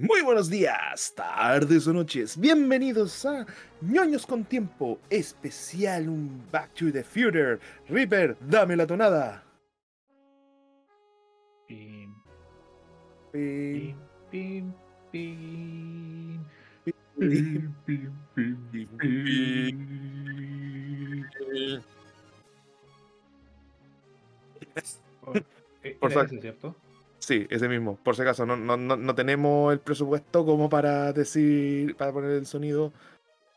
Muy buenos días, tardes o noches. Bienvenidos a ñoños con tiempo especial, un Back to the Future. Reaper, dame la tonada. Pim, pim, pim, pim. Pim, pim, pim, pim. Por, ¿cierto? Sí, ese mismo. Por si acaso, no, no, no, no tenemos el presupuesto como para decir, para poner el sonido.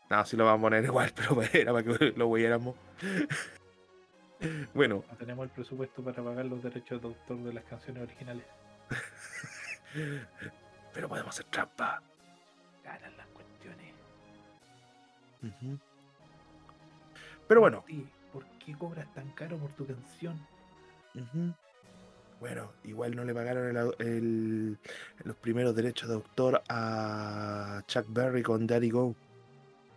No, sí lo vamos a poner igual, pero era para que lo oyéramos. Bueno, No tenemos el presupuesto para pagar los derechos de autor de las canciones originales. pero podemos hacer trampa. Ganan las cuestiones. Pero bueno, ¿Por qué cobras tan caro por tu canción? Ujú. Bueno, igual no le pagaron el au- el- los primeros derechos de autor a Chuck Berry con Daddy Go.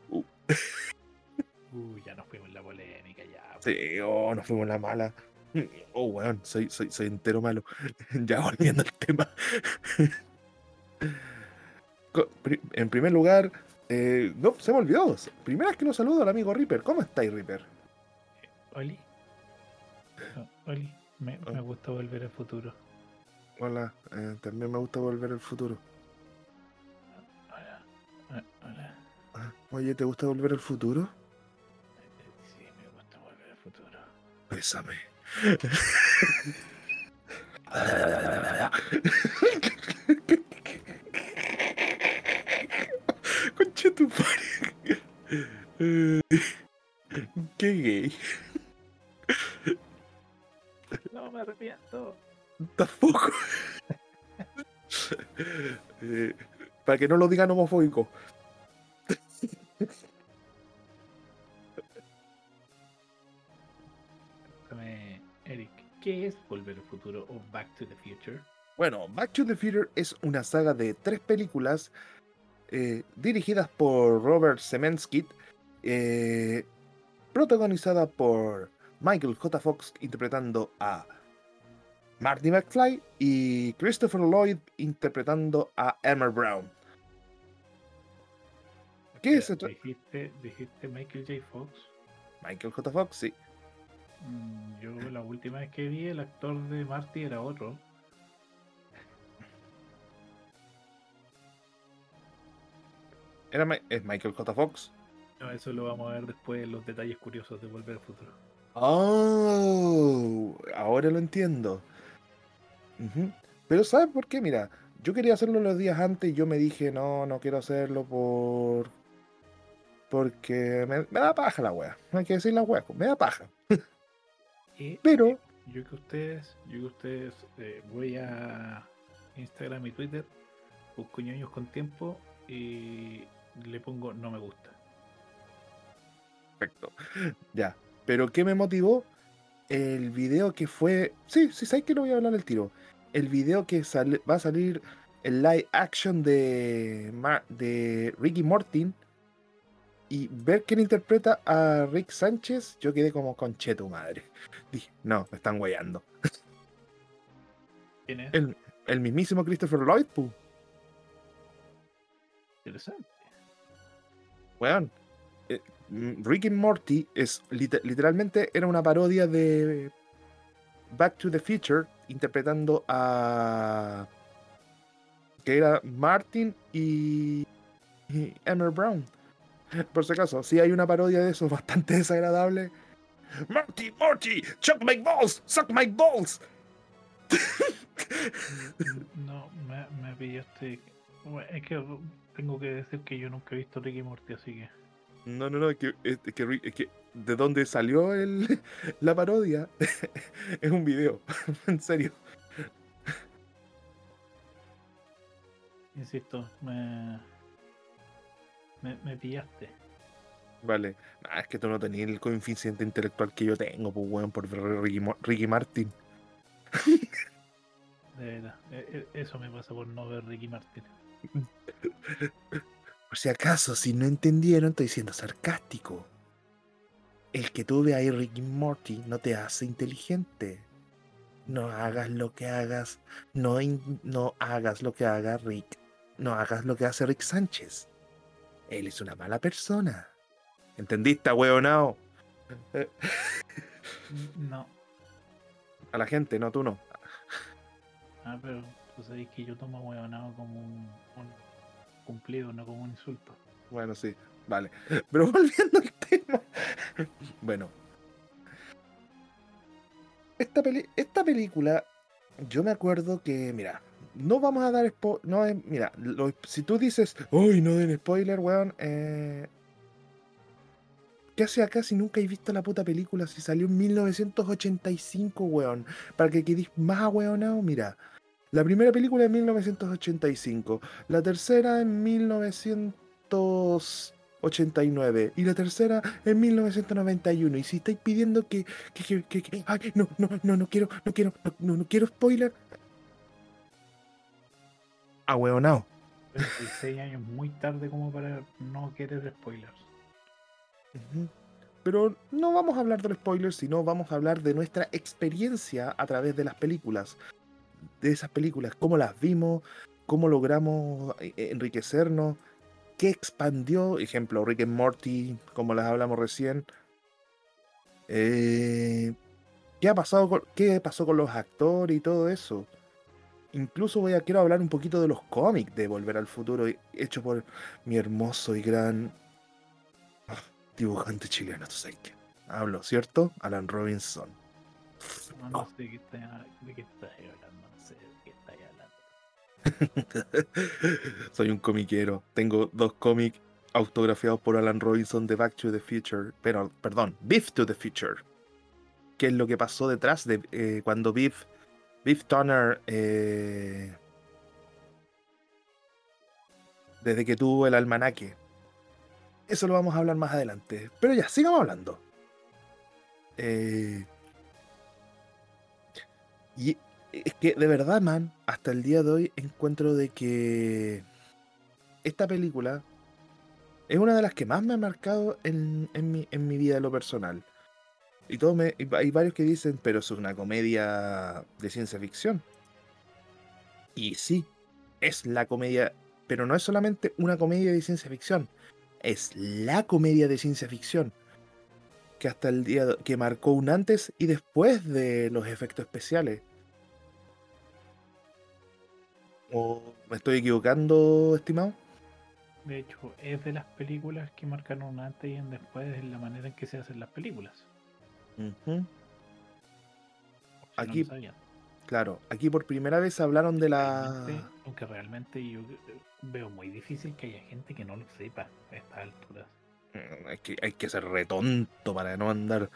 Uy, ya nos fuimos en la polémica, ya. Sí, oh, nos fuimos en la mala. Oh, weón, soy, soy, soy entero malo. ya volviendo al tema. En primer lugar, eh, no, se me olvidó. Primera vez que lo saludo al amigo Reaper. ¿Cómo estáis, Reaper? Oli. Oh, Oli, me, me Oh. gusta volver al futuro. Hola, eh, también me gusta volver al futuro. Hola. Hola. Ah, Oye, ¿te gusta volver al futuro? Sí, me gusta volver al futuro. Bésame. Concha tu madre. Eh, Qué gay. No me arrepiento. Tampoco. Eh, para que no lo digan homofóbico. Eric, ¿qué es Volver al Futuro o Back to the Future? Bueno, Back to the Future es una saga de tres películas eh, dirigidas por Robert Zemeckis, eh, protagonizada por Michael J. Fox interpretando a Marty McFly y Christopher Lloyd interpretando a Emma Brown. ¿Qué es esto? Dijiste, dijiste Michael J. Fox. Michael J. Fox, sí. Mm, Yo la última vez que vi el actor de Marty era otro. Era es Michael J. Fox. No, eso lo vamos a ver después en los detalles curiosos de Volver al Futuro. Oh, ahora lo entiendo. Pero ¿sabes por qué? Mira, yo quería hacerlo los días antes y yo me dije, no, no quiero hacerlo por... Porque me, me da paja la wea. No hay que decir la wea, me da paja. Y Pero, yo que ustedes, yo que ustedes eh, voy a Instagram y Twitter, busco ñoños con tiempo y le pongo no me gusta. perfecto. Ya. Pero ¿qué me motivó? El video que fue... Sí, sí, sabes que lo voy a hablar al tiro. El video que sale- va a salir el live action de, Ma- de Ricky Mortin y ver quién interpreta a Rick Sánchez, yo quedé como concheto madre. Dije, no, me están weyando. ¿Quién es? El, el mismísimo Christopher Lloyd, pu, Interesante. weón. Rick and Morty es lit- literalmente era una parodia de Back to the Future interpretando a que era Martin y, y Emmer Brown. Por si acaso, si hay una parodia de eso bastante desagradable. Marty, Morty, chuck my balls, suck my balls. No, me, me pillaste. Es que tengo que decir que yo nunca he visto Ricky Morty, así que. No, no, no, es que, que, de dónde salió el, la parodia es un video, en serio. Insisto, me. Me, me pillaste. Vale, Nah, es que tú no tenías el coeficiente intelectual que yo tengo, pues, weón, por ver Ricky, Ricky Martin. De verdad. E- e- Eso me pasa por no ver Ricky Martin. Por si acaso, si no entendieron, estoy siendo sarcástico. El que tú veas ahí Ricky Morty no te hace inteligente. No hagas lo que hagas, no, no hagas lo que haga Rick. no hagas lo que hace Rick Sánchez. Él es una mala persona. ¿Entendiste, weonao? No. A la gente, no tú no. Ah, pero tú sabes que yo tomo huevonado como un, un cumplido, no como un insulto. Bueno, sí, vale. Pero volviendo al tema. Bueno. Esta, peli- esta película, yo me acuerdo que, mira, no vamos a dar spoiler. No, es- mira, si tú dices, uy, no den spoiler, weón. Eh, ¿Qué hace acá si nunca he visto la puta película? Si salió en 1985, weón. Para que quedéis más ahueonado, mira. La primera película en 1985. La tercera en 1989. Y la tercera en 1991. Y si estáis pidiendo que. que, que, ay, no, no, no, no quiero, no quiero, no, no, no quiero spoiler. Ahueonado. 26 años muy tarde como para no querer spoilers. Pero no vamos a hablar de los spoilers, sino vamos a hablar de nuestra experiencia a través de las películas. De esas películas, cómo las vimos, cómo logramos eh, enriquecernos, qué expandió, ejemplo, Rick and Morty, como las hablamos recién. Eh, ¿qué, ha pasado con, ¿Qué pasó con los actores y todo eso? Incluso voy a quiero hablar un poquito de los cómics de Volver al Futuro, hecho por mi hermoso y gran dibujante chileno, tú sabes que hablo, ¿cierto? Alan Robinson. No, sé de qué estás hablando, Soy un comiquero. Tengo dos cómics autografiados por Alan Robinson de Back to the Future. Pero, perdón, Beef to the Future. ¿Qué es lo que pasó detrás de eh, cuando Beef, Beef Turner, eh, desde que tuvo el almanaque? Eso lo vamos a hablar más adelante. Pero ya, sigamos hablando. Eh, y es que de verdad, man, hasta el día de hoy encuentro de que esta película es una de las que más me ha marcado en, en mi, en mi vida en lo personal. Y todo me, hay varios que dicen, pero es una comedia de ciencia ficción. Y sí, es la comedia, pero no es solamente una comedia de ciencia ficción, es la comedia de ciencia ficción que hasta el día que marcó un antes y después de los efectos especiales. ¿O me estoy equivocando, estimado? De hecho, es de las películas que marcan un antes y un después en la manera en que se hacen las películas. Ujú. Si no lo Aquí-. Claro, aquí por primera vez hablaron de la... Realmente- aunque realmente yo eh, veo muy difícil que haya gente que no lo sepa a estas alturas. Mm, Hay que, hay que ser retonto para no andar...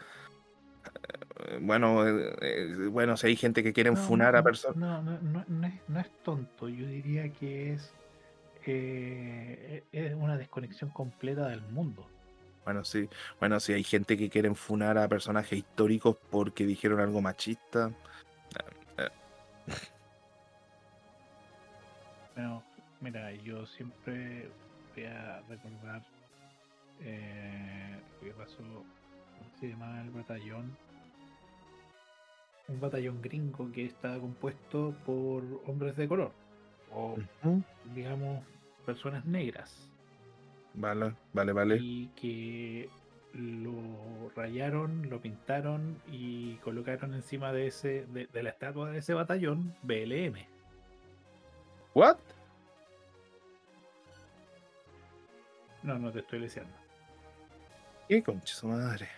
eh, Bueno, eh, eh, bueno, si hay gente que quieren No, funar no, a personas... No, no, no, no es, no es tonto, yo diría que es, eh, es una desconexión completa del mundo. Bueno, sí, bueno, si hay gente que quieren funar a personajes históricos porque dijeron algo machista. Pero, mira, yo siempre voy a recordar eh, lo que pasó, ¿cómo se llamaba el batallón? Un batallón gringo que estaba compuesto por hombres de color, o digamos, personas negras, Vale, vale, vale. y que lo rayaron, lo pintaron y colocaron encima de ese de, de la estatua de ese batallón BLM. ¿What? No, no te estoy leseando. ¿Qué concha su madre?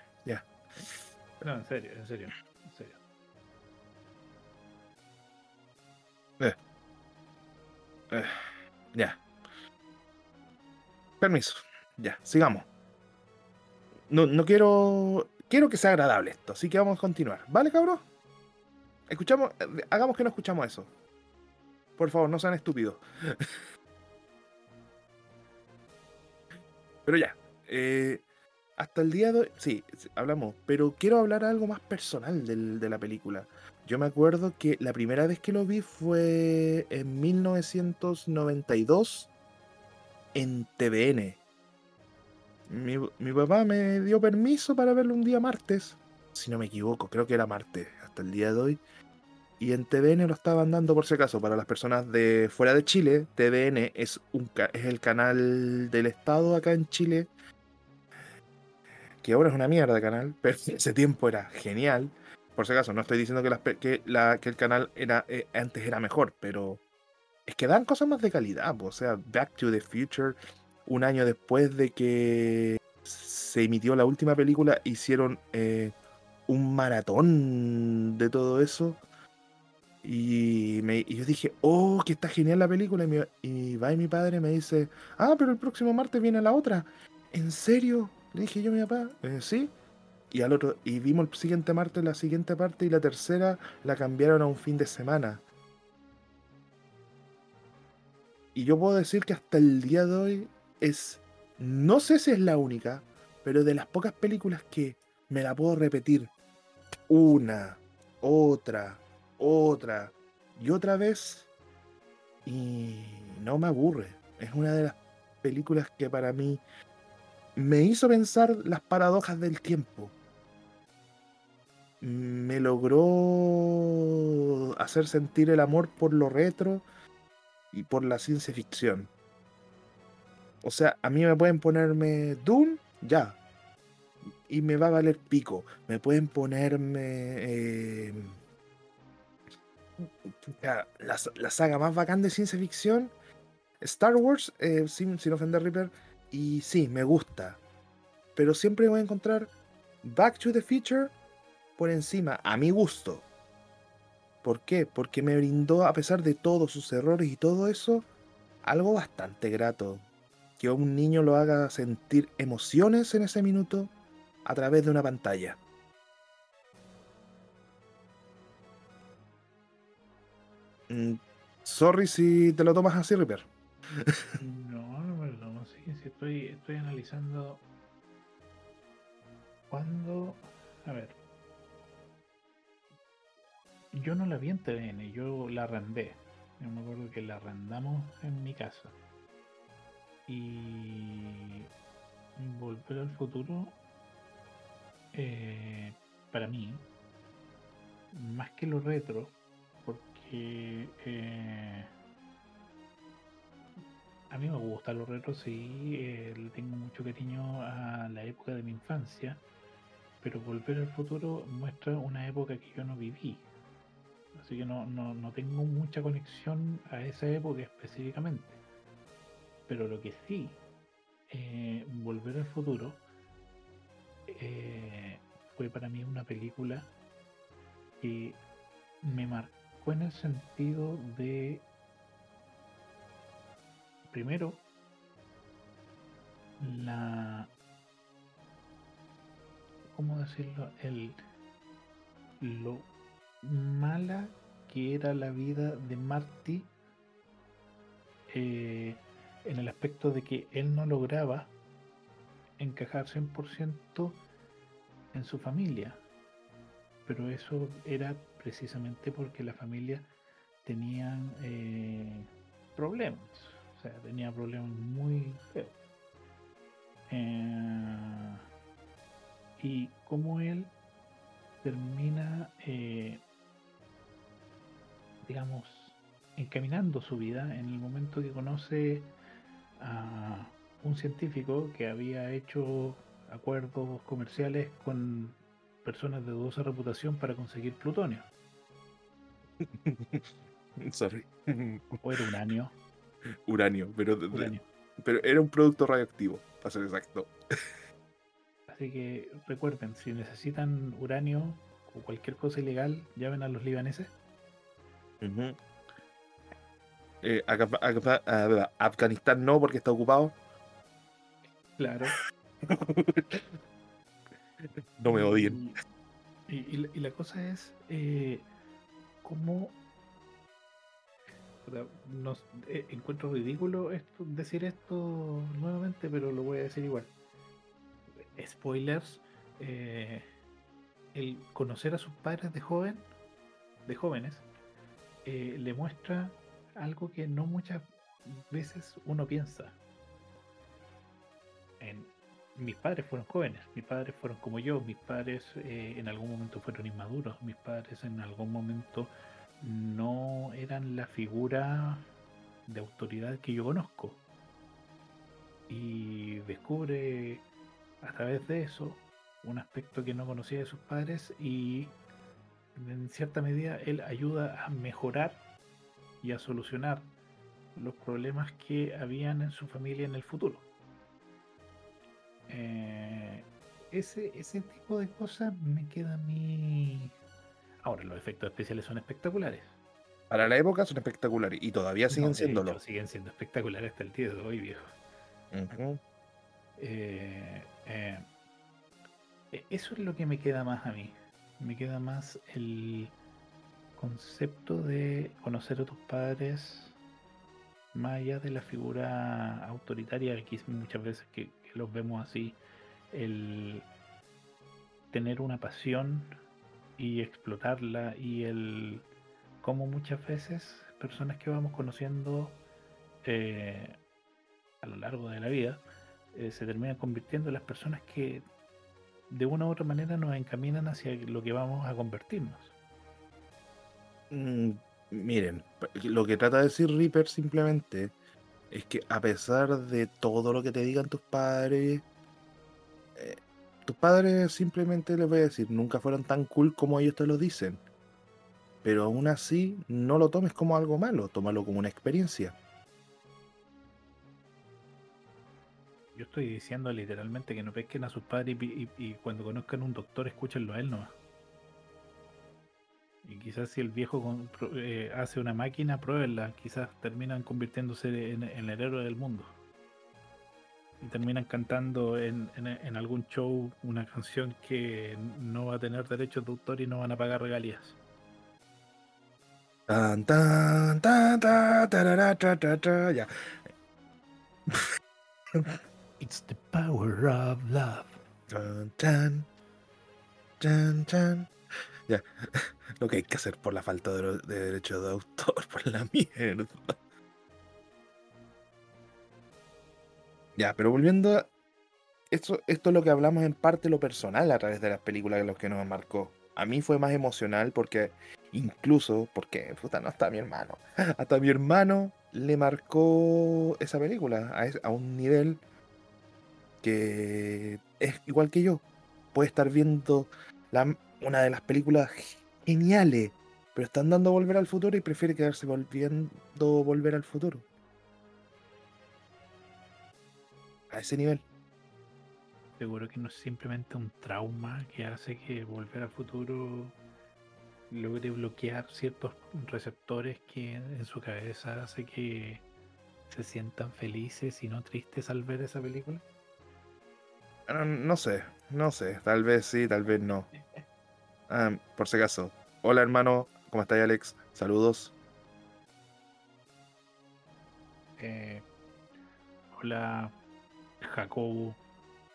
No, en serio, en serio, en serio. Eh, ya. Permiso. Ya, sigamos. No, no quiero. Quiero que sea agradable esto, así que vamos a continuar. ¿Vale, cabrón? Escuchamos. eh, Hagamos que no escuchamos eso. Por favor, no sean estúpidos. Pero ya. eh, hasta el día de hoy. Sí, hablamos. Pero quiero hablar algo más personal del- de la película. Yo me acuerdo que la primera vez que lo vi fue en 1992 en TVN. Mi, mi papá me dio permiso para verlo un día martes. Si no me equivoco, creo que era martes hasta el día de hoy. Y en TVN lo estaban dando por si acaso, para las personas de fuera de Chile, TVN es, un, es el canal del Estado acá en Chile, que ahora es una mierda canal, pero ese tiempo era genial. Por si acaso, no estoy diciendo que, el canal era, eh, antes era mejor, pero es que dan cosas más de calidad. O sea, Back to the Future, un año después de que se emitió la última película, hicieron eh, un maratón de todo eso. Y, me, yo dije, oh, que está genial la película. Y, y va y mi padre me dice, ah, pero el próximo martes viene la otra. ¿En serio? Le dije yo a mi papá, sí. Y al otro, y vimos el siguiente martes la siguiente parte y la tercera la cambiaron a un fin de semana. Y yo puedo decir que hasta el día de hoy es, no sé si es la única, pero de las pocas películas que me la puedo repetir una, otra, otra y otra vez y no me aburre. Es una de las películas que para mí me hizo pensar las paradojas del tiempo. Me logró hacer sentir el amor por lo retro y por la ciencia ficción. O sea, a mí me pueden ponerme Dune, ya. Y me va a valer pico. Me pueden ponerme... Eh, la, saga más bacán de ciencia ficción. Star Wars, eh, sin, sin ofender Reaper. Y sí, me gusta. Pero siempre voy a encontrar Back to the Future por encima, a mi gusto. ¿Por qué? Porque me brindó, a pesar de todos sus errores y todo eso, algo bastante grato. Que un niño lo haga sentir emociones en ese minuto a través de una pantalla. Mm, sorry si te lo tomas así, Ripper. Estoy, estoy analizando. Cuando. A ver yo no la vi en TVN, yo la arrendé. Yo me acuerdo que la arrendamos en mi casa. Y Volver al futuro, eh, para mí, más que lo retro, porque eh, a mí me gusta lo retro, sí, eh, le tengo mucho cariño a la época de mi infancia, pero Volver al futuro muestra una época que yo no viví, así que no, tengo mucha conexión a esa época específicamente. Pero lo que sí, eh, Volver al Futuro eh, fue para mí una película que me marcó en el sentido de, primero, la, ¿cómo decirlo? El, lo mala que era la vida de Marty eh, en el aspecto de que él no lograba encajar 100% en su familia. Pero eso era precisamente porque la familia tenía eh, problemas. O sea, tenía problemas muy feos. Eh, y como él termina digamos, encaminando su vida en el momento que conoce a un científico que había hecho acuerdos comerciales con personas de dudosa reputación para conseguir plutonio. Sorry. O era uranio. Uranio, pero, pero era un producto radioactivo, para ser exacto. Así que recuerden, si necesitan uranio o cualquier cosa ilegal, llamen a los libaneses. Eh, Afganistán no, porque está ocupado. Claro. no me odien. Y, la cosa es eh, cómo eh, encuentro ridículo esto, decir esto nuevamente, pero lo voy a decir igual. Spoilers. Eh, el conocer a sus padres de joven, de jóvenes, eh, le muestra algo que no muchas veces uno piensa. En, mis padres fueron jóvenes, mis padres fueron como yo, mis padres en algún momento fueron inmaduros, mis padres en algún momento no eran la figura de autoridad que yo conozco. Y descubre a través de eso un aspecto que no conocía de sus padres y en cierta medida él ayuda a mejorar y a solucionar los problemas que habían en su familia en el futuro. Eh, ese, ese tipo de cosas me queda a mí... Ahora, los efectos especiales son espectaculares. Para la época son espectaculares y todavía siguen No, siéndolo. hecho, siguen siendo espectaculares hasta el día de hoy, viejo. Eh, eh, eso es lo que me queda más a mí. Me queda más el concepto de conocer a tus padres más allá de la figura autoritaria que muchas veces que, que los vemos así. El tener una pasión y explotarla y el como muchas veces personas que vamos conociendo eh, a lo largo de la vida eh, se terminan convirtiendo en las personas que de una u otra manera nos encaminan hacia lo que vamos a convertirnos. Mm, miren, lo que trata de decir Reaper simplemente es que a pesar de todo lo que te digan tus padres, tus padres simplemente les voy a decir, nunca fueron tan cool como ellos te lo dicen. Pero aún así, no lo tomes como algo malo, tómalo como una experiencia. Yo estoy diciendo literalmente que no pesquen a sus padres y, y- y cuando conozcan un doctor escúchenlo a él nomás. Y quizás si el viejo con- eh, hace una máquina, pruébenla. Quizás terminan convirtiéndose en el héroe del mundo. Y terminan cantando en, en- en algún show una canción que no va a tener derechos de autor y no van a pagar regalías. Tan, tan, tan, tan, tarara, tra, tra, tra, ya. It's the power of love. Tan, tan, tan, tan. Ya. Lo que hay que hacer por la falta de, de derecho de autor, por la mierda. Ya, pero volviendo a. Esto, esto es lo que hablamos en parte lo personal a través de las películas de los que nos marcó. A mí fue más emocional porque, incluso, porque puta, no está mi hermano. Hasta mi hermano le marcó esa película a, a un nivel que es igual que yo. Puede estar viendo una de las películas geniales, pero están dando Volver al Futuro y prefiere quedarse volviendo Volver al Futuro. A ese nivel. Seguro que no es simplemente un trauma que hace que volver al futuro logre bloquear ciertos receptores que en su cabeza hace que se sientan felices y no tristes al ver esa película. No sé, no sé. Tal vez sí, tal vez no. Ah, por si acaso. Hola hermano, ¿cómo estás Alex? Saludos. Eh, hola, Jacobo,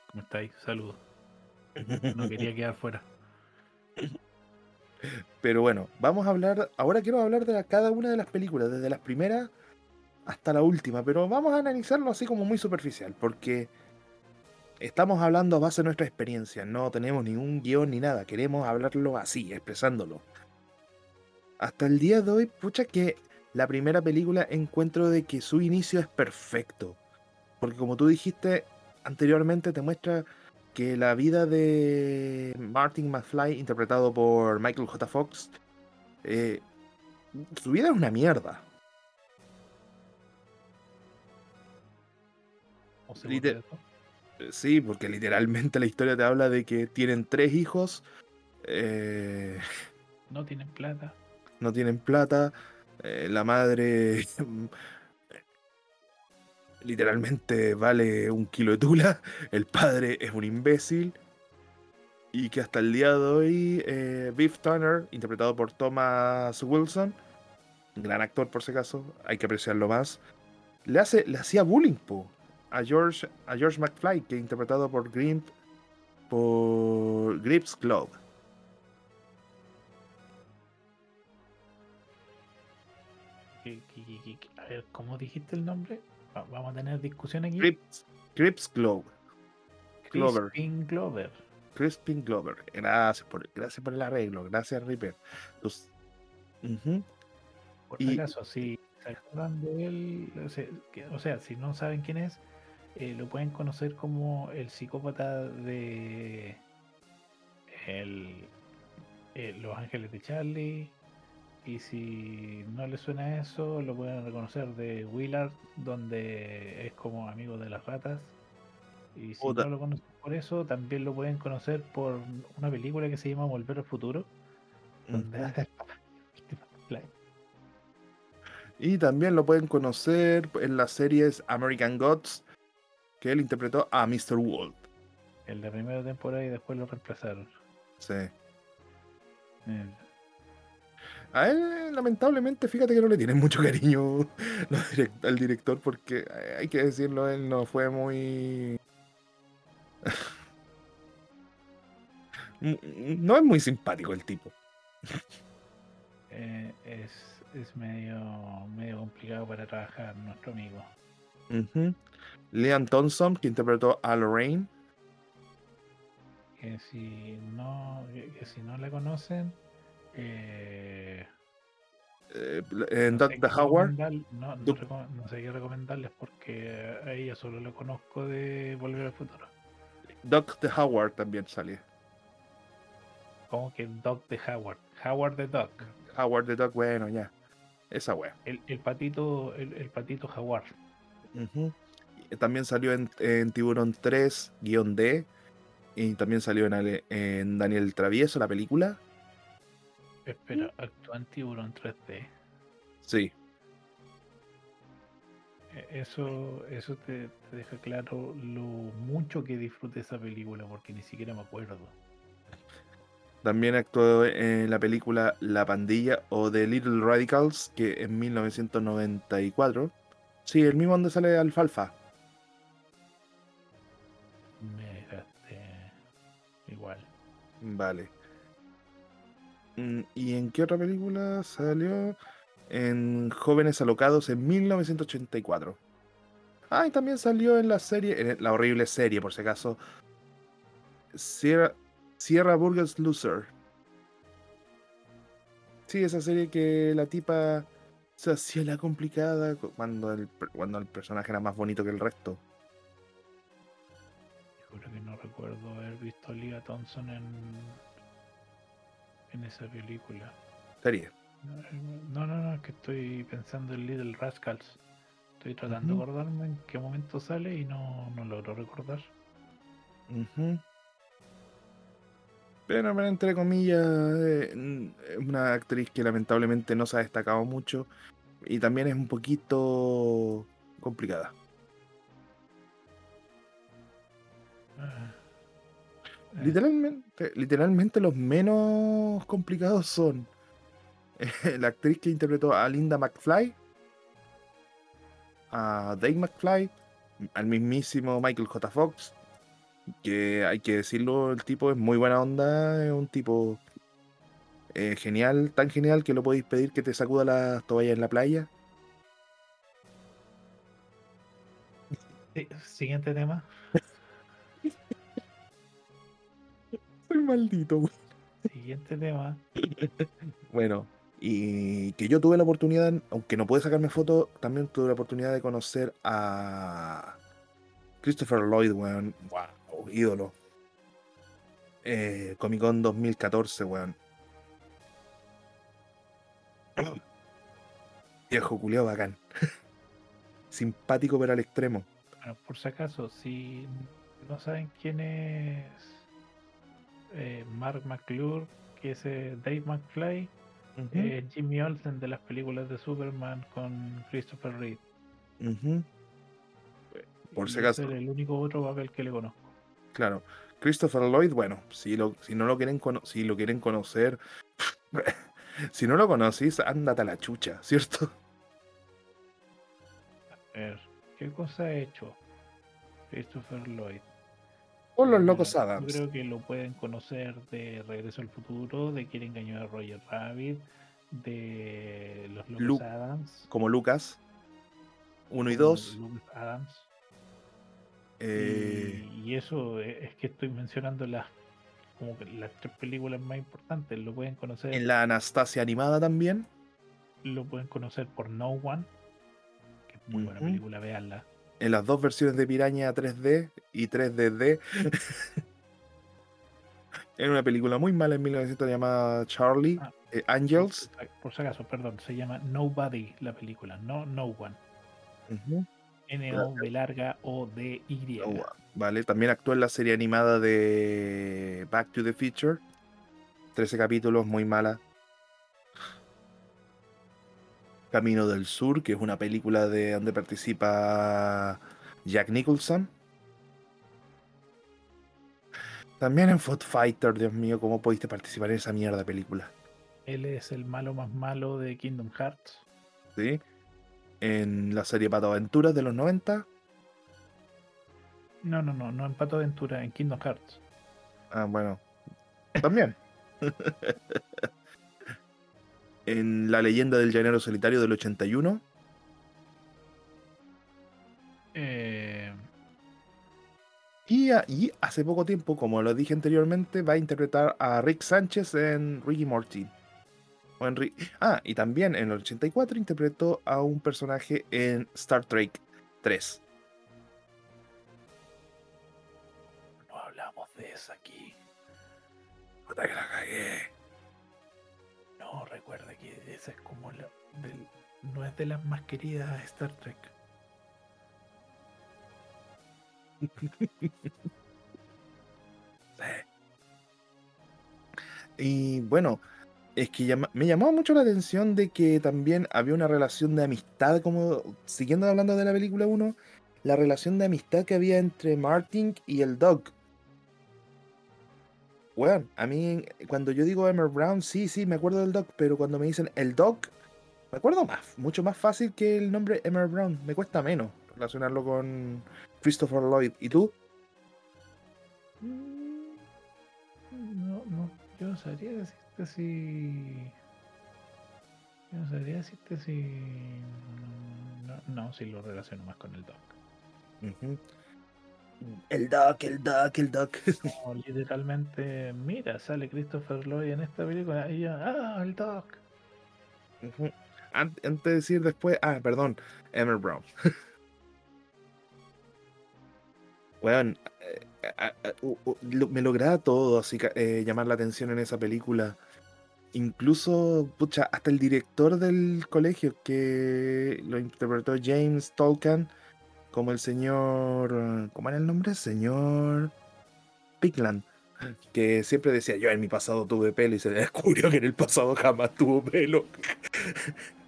¿cómo estáis? Saludos. No quería quedar fuera. Pero bueno, vamos a hablar. Ahora quiero hablar de cada una de las películas, desde las primeras hasta la última. Pero vamos a analizarlo así como muy superficial, porque estamos hablando a base de nuestra experiencia. No tenemos ningún guion ni nada. Queremos hablarlo así, expresándolo. Hasta el día de hoy, pucha, que la primera película encuentro de que su inicio es perfecto. Porque como tú dijiste anteriormente, te muestra que la vida de Martin McFly, interpretado por Michael J. Fox, eh, su vida es una mierda. ¿O se Liter- volvió eso? Eh, Sí, porque literalmente la historia te habla de que tienen tres hijos, eh, No tienen plata. no tienen plata, eh, la madre literalmente vale un kilo de tula, el padre es un imbécil y que hasta el día de hoy eh, Biff Turner, interpretado por Thomas Wilson, gran actor por si acaso, hay que apreciarlo más, le, hace, le hacía bullying po, a, George, a George McFly, que interpretado por Grimp, por Grips Globe. A ver, ¿cómo dijiste el nombre? Va- Vamos a tener discusión aquí. Grips, Grips Globe. Glover. Crispin Glover. Crispin Glover. Gracias por, gracias por el arreglo. Gracias, Ujú. Por Y- si acaso, si se acuerdan de él, o sea, que- o sea, si no saben quién es, eh, lo pueden conocer como el psicópata de el, eh, Los Ángeles de Charlie. Y si no les suena eso, lo pueden reconocer de Willard, donde es como amigo de las ratas. Y si Puta. no lo conocen por eso, también lo pueden conocer por una película que se llama Volver al Futuro, donde hace el. Y también lo pueden conocer en las series American Gods, que él interpretó a Mr. World. en la primera temporada y después lo reemplazaron. Sí. Eh, A él, lamentablemente, fíjate que no le tienen mucho cariño direct- al director, porque eh, hay que decirlo, él no fue muy. no es muy simpático el tipo. eh, es, es medio, medio complicado para trabajar nuestro amigo. Ujú. Liam Thompson, que interpretó a Lorraine. Que si no, que, que si no la conocen, eh, eh, en no sé Howard. no, no sé qué recomendarles porque a ella solo la conozco de Volver al Futuro. Doug the Howard también sale. Como que Doc de Howard. Howard de Doc. Howard the Duck, bueno, ya. Esa wea. El, el patito, el, el patito Howard. También salió en, en Tiburón 3, guion D. Y también salió en, en Daniel el Travieso, la película. Espera, actúa en Tiburón 3D. Sí. Eh, Eso, eso te, te deja claro lo mucho que disfruté esa película, porque ni siquiera me acuerdo. También actuó en la película La Pandilla o The Little Radicals, que en 1994. Sí, el mismo donde sale Alfalfa. Me dejaste igual. Vale. Mm, ¿Y en qué otra película salió? En Jóvenes Alocados en 1984. Ah, y también salió en la serie, en la horrible serie, por si acaso. Sierra, Sierra Burgess Loser. Sí, esa serie que la tipa se hacía la complicada cu- cuando el, cuando el personaje era más bonito que el resto. Juro que no recuerdo haber visto a Leah Thompson en, en esa película. Serie. No, no, no, es que estoy pensando en Little Rascals. Estoy tratando de acordarme en qué momento sale y no, no logro recordar. Ujú. Pero, pero, entre comillas, eh, es una actriz que lamentablemente no se ha destacado mucho y también es un poquito complicada. Ah. Literalmente, literalmente los menos complicados son eh, la actriz que interpretó a Linda McFly, a Dave McFly, al mismísimo Michael J. Fox, que hay que decirlo, el tipo es muy buena onda, es un tipo eh, genial, tan genial que lo podéis pedir que te sacuda las toallas en la playa. sí, Siguiente tema. Soy maldito, güey. Siguiente tema. Bueno, y que yo tuve la oportunidad, aunque no pude sacarme foto, también tuve la oportunidad de conocer a Christopher Lloyd, weón. Wow, ídolo. Eh, Comic Con 2014, weón. Viejo culiao bacán. Simpático pero al extremo. Bueno, por si acaso, si no saben quién es eh, Mark McClure, que es eh, Dave McFly, eh, Jimmy Olsen de las películas de Superman con Christopher Reeve. ujú, Por si acaso. es el único otro papel que le conozco. Claro. Christopher Lloyd, bueno, si lo, si no lo quieren si lo quieren conocer, si no lo conocís, ándate a la chucha, ¿cierto? A ver, ¿qué cosa ha hecho Christopher Lloyd? Por los locos yo Adams. creo que lo pueden conocer de Regreso al Futuro, de Quién engañó a Roger Rabbit, de Los Locos Lu- Adams. Como Lucas. Uno y dos. Lucas Adams. eh, Y, y eso eh, es que estoy mencionando las como que las tres películas más importantes. Lo pueden conocer en la Anastasia animada también. lo pueden conocer por No One, que es muy buena película, veanla. En las dos versiones de Piraña 3D y 3DD. en una película muy mala en 1900 llamada Charlie Ah. eh, Angels. Por, si acaso, perdón, se llama Nobody la película, no No One. Ujú. N-O B larga O D Y. Oh, Vale, también actuó en la serie animada de Back to the Future. 13 capítulos, muy mala. Camino del Sur, que es una película de donde participa Jack Nicholson. También en Foot Fighter, Dios mío, ¿cómo pudiste participar en esa mierda de película? Él es el malo más malo de Kingdom Hearts. ¿Sí? En la serie Pato Aventuras de los 90. No, no, no, no en Pato Aventura, en Kingdom Hearts. Ah, bueno. También. en La leyenda del llanero solitario del 81. Eh, Y, a- y hace poco tiempo, como lo dije anteriormente, va a interpretar a Rick Sánchez en Ricky Morty. O en Ri- ah, y también en el 84 interpretó a un personaje en Star Trek 3. no hablamos de esa aquí. Puta que la cagué. Recuerda que esa es como la. del- no es de las más queridas de Star Trek. Y bueno, es que me llamó mucho la atención de que también había una relación de amistad, como siguiendo hablando de la película 1, la relación de amistad que había entre Martin y el Doc. Bueno, a mí cuando yo digo Emmer Brown, sí, sí, me acuerdo del Doc, pero cuando me dicen el Doc, me acuerdo más, mucho más fácil que el nombre Emmer Brown. Me cuesta menos relacionarlo con Christopher Lloyd. ¿Y tú? Mm, No, no, yo no sabría decirte si. Yo no sabría decirte si. No, no, si lo relaciono más con el Doc. Ujú. El Doc, el Doc, el Doc. No, literalmente, mira, sale Christopher Lloyd en esta película y yo, ah, el Doc. Ant- Antes de decir después, ah, perdón, Emmer Brown. Weón, eh, me lograba todo así eh, llamar la atención en esa película. Incluso, pucha, hasta el director del colegio que lo interpretó James Tolkien como el señor, eh, ¿cómo era el nombre? Señor Pigland. Que siempre decía, yo en mi pasado tuve pelo y se descubrió que en el pasado jamás tuvo pelo.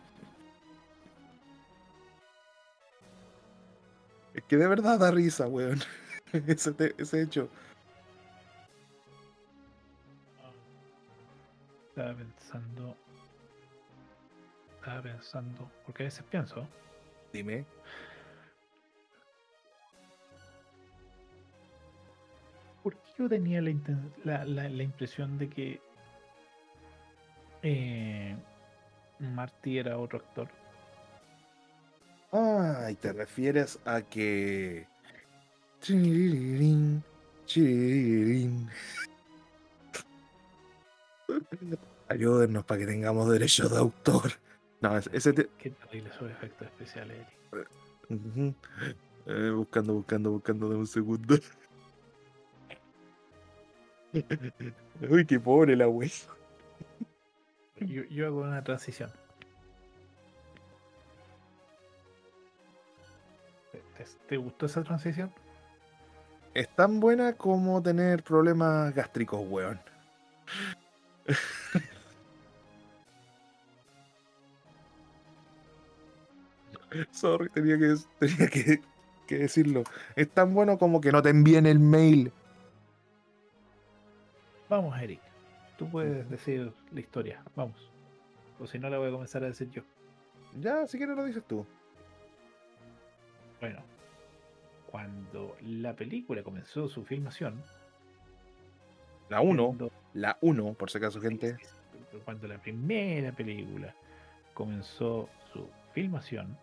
Es que de verdad da risa, weón. Ese, ese hecho. Estaba pensando. Estaba pensando. Porque a veces pienso. Dime. Yo tenía la, la, la- la impresión de que. Eh, Marty era otro actor? Ah, y te refieres a que. Chirirín. Ayúdennos para que tengamos derechos de autor. No, ese- te- Qué terrible esos efectos especiales, Eric. Ujú. Eh, buscando, buscando, buscando de un segundo. Uy, qué pobre la wey. Yo, yo hago una transición. ¿Te, te- te gustó esa transición? Es tan buena como tener problemas gástricos, weón. Sorry, tenía que, tenía que, que decirlo. Es tan bueno como que no te envíen el mail. Vamos, Eric. Tú puedes decir la historia. Vamos. O si no, la voy a comenzar a decir yo. Ya, si quieres lo dices tú. Bueno, cuando la película comenzó su filmación, La 1, cuando- la 1, por si acaso, gente. cuando la primera película comenzó su filmación,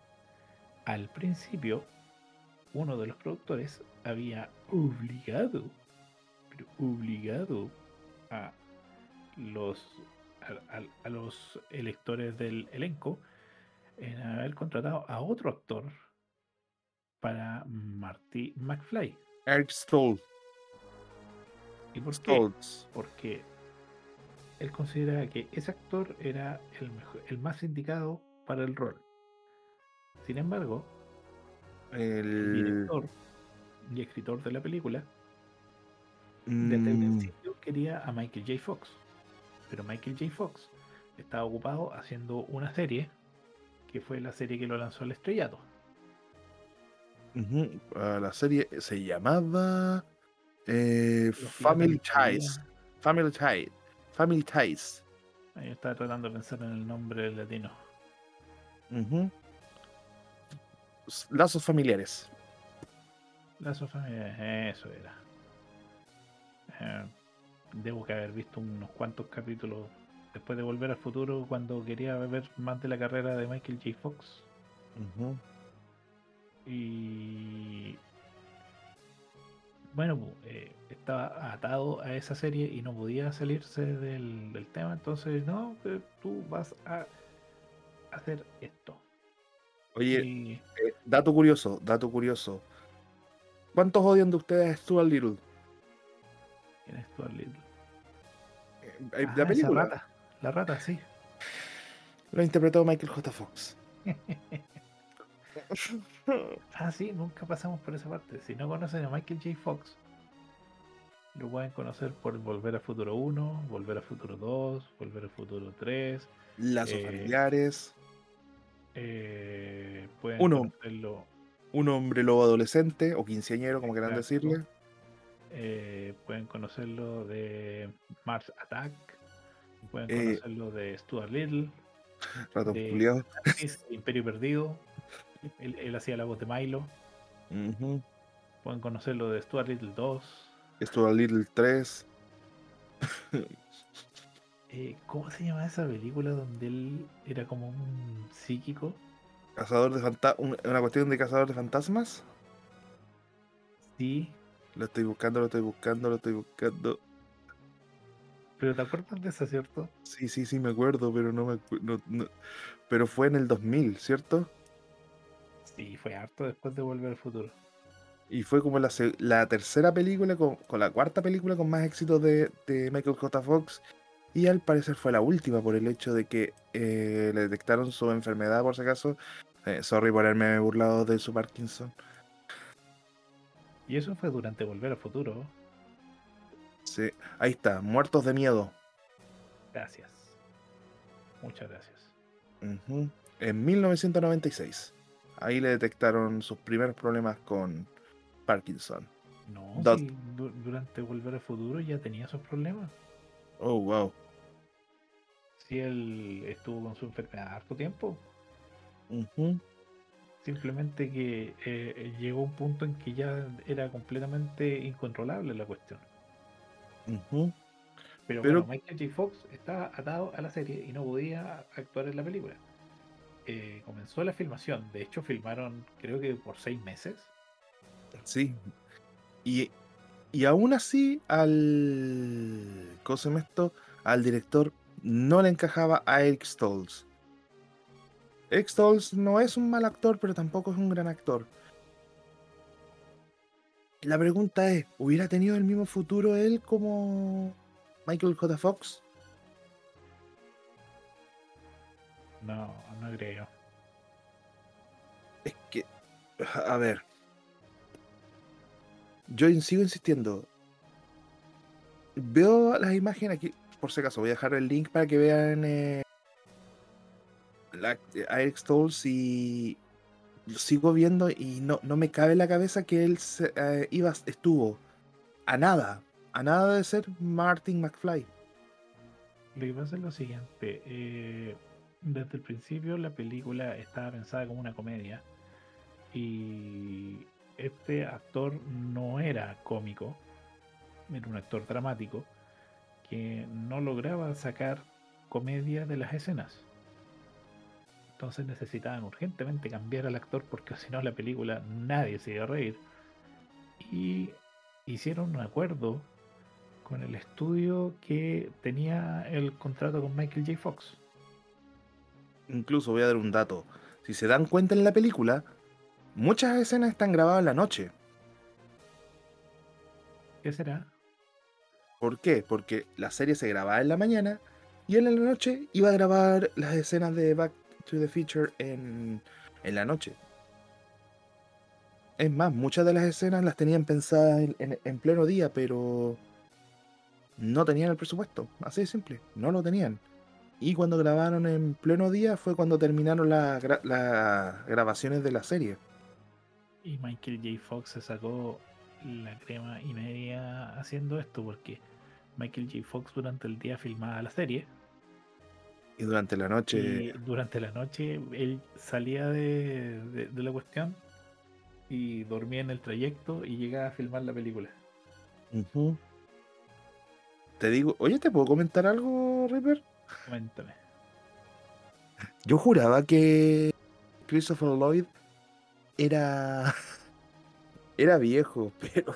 al principio, uno de los productores había obligado, pero obligado a los a, a- a los electores del elenco en haber contratado a otro actor para Marty McFly. Eric Stoltz. ¿Y por qué? Stoltz. Porque él considera que ese actor era el, mejor- el más indicado para el rol. Sin embargo, el director y escritor de la película desde el mm, quería a Michael J. Fox. Pero Michael J. Fox estaba ocupado haciendo una serie que fue la serie que lo lanzó al estrellato. la serie se llamaba eh, Family. Ties. Family Ties. Family Ties. Ahí estaba tratando de pensar en el nombre latino. Lazos familiares. Lazos familiares, eso era. Eh, debo que haber visto unos cuantos capítulos después de volver al futuro cuando quería ver más de la carrera de Michael J. Fox. Y bueno, pu, eh, estaba atado a esa serie y no podía salirse del, del tema. Entonces, no, eh, tú vas a hacer esto. Oye, Y eh, dato curioso, dato curioso. ¿Cuántos odian de ustedes a Stuart Little? ¿Quién es Stuart Little? Eh, eh, Ah, la esa película rata. La rata, sí. lo interpretó Michael J. Fox. Ah, sí, nunca pasamos por esa parte. Si no conocen a Michael J. Fox, lo pueden conocer por Volver al Futuro 1, Volver al Futuro 2, Volver al Futuro 3. Lazos Eh, familiares. eh, pueden Uno. conocerlo, Un hombre lobo adolescente o quinceañero, como quieran decirle. Eh, pueden conocerlo de Mars Attack, pueden Eh, conocerlo de Stuart Little, Ratón de- Imperio Perdido. Él, él hacía la voz de Milo. Ujú. Pueden conocerlo de Stuart Little 2. Stuart Little 3. Eh, ¿Cómo se llama esa película donde él era como un psíquico? Cazador de fantasmas. Una cuestión de cazador de fantasmas. Sí, Lo estoy buscando, lo estoy buscando, lo estoy buscando. pero ¿te acuerdas de esa, cierto? Sí, sí, sí, me acuerdo, pero no me acu- no- no- Pero fue en el 2000, ¿cierto? Sí, fue harto después de Volver al Futuro. Y fue como la, la tercera película, con, con la cuarta película con más éxito de, de Michael J. Fox. Y al parecer fue la última por el hecho de que eh, le detectaron su enfermedad, por si acaso. Eh, sorry por haberme burlado de su Parkinson. Y eso fue durante Volver al Futuro. Sí, ahí está, Muertos de Miedo. Gracias. Muchas gracias. Ujú, En 1996. Ahí le detectaron sus primeros problemas con Parkinson. No, Dot. sí, du- durante Volver al Futuro ya tenía esos problemas. Oh, wow. Sí, él estuvo con su enfermedad harto tiempo. Ujú, Simplemente que eh, llegó un punto en que ya era completamente incontrolable la cuestión. Pero, Pero- bueno, Michael J. Fox estaba atado a la serie y no podía actuar en la película. Eh, comenzó la filmación, de hecho filmaron creo que por seis meses. Sí. Y, y aún así, al. ¿Cómo se? Al director no le encajaba a Eric Stoltz. Stoltz no es un mal actor, pero tampoco es un gran actor. La pregunta es: ¿hubiera tenido el mismo futuro él como Michael J. Fox? No, no creo. Es que. A ver. Yo sigo insistiendo. Veo las imágenes aquí. Por si acaso, voy a dejar el link para que vean eh, la, a Eric Stoltz y lo sigo viendo y no, no me cabe en la cabeza que él se- eh, iba, estuvo a nada, a nada de ser Martin McFly. Lo que pasa es lo siguiente. eh, desde el principio la película estaba pensada como una comedia. Y este actor no era cómico. Era un actor dramático. Que no lograba sacar comedia de las escenas. Entonces necesitaban urgentemente cambiar al actor porque si no la película nadie se iba a reír. Y hicieron un acuerdo con el estudio que tenía el contrato con Michael J. Fox. Incluso voy a dar un dato. Si se dan cuenta en la película, muchas escenas están grabadas en la noche. ¿Qué será? ¿Por qué? Porque la serie se grababa en la mañana y él en la noche iba a grabar las escenas de Back to the Future en, en la noche. Es más, muchas de las escenas las tenían pensadas en, en- en pleno día, pero no tenían el presupuesto. Así de simple, no lo tenían. Y cuando grabaron en pleno día fue cuando terminaron las grabaciones de la serie. Y Michael J. Fox se sacó la crema y media haciendo esto porque Michael J. Fox durante el día filmaba la serie Y durante la noche... y durante la noche él salía de, de- de la cuestión y dormía en el trayecto y llegaba a filmar la película. Te digo, oye, ¿te puedo comentar algo, Ripper? Coméntame. Yo juraba que Christopher Lloyd era. era viejo, pero.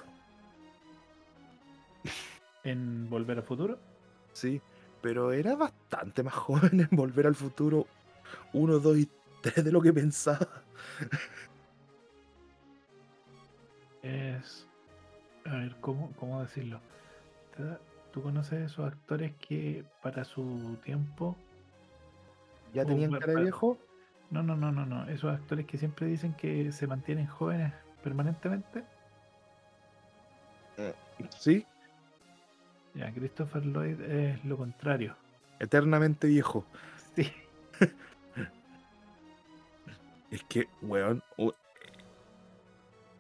En Volver al Futuro, Sí, pero era bastante más joven en Volver al Futuro 1, 2 y 3 de lo que pensaba. es. A ver, ¿cómo, cómo decirlo? ¿Tú conoces esos actores que para su tiempo ¿Ya tenían cara de viejo? No, no, no, no, no. Esos actores que siempre dicen que se mantienen jóvenes permanentemente. Sí, Ya, Christopher Lloyd es lo contrario. eternamente viejo. Sí. Es que, weón.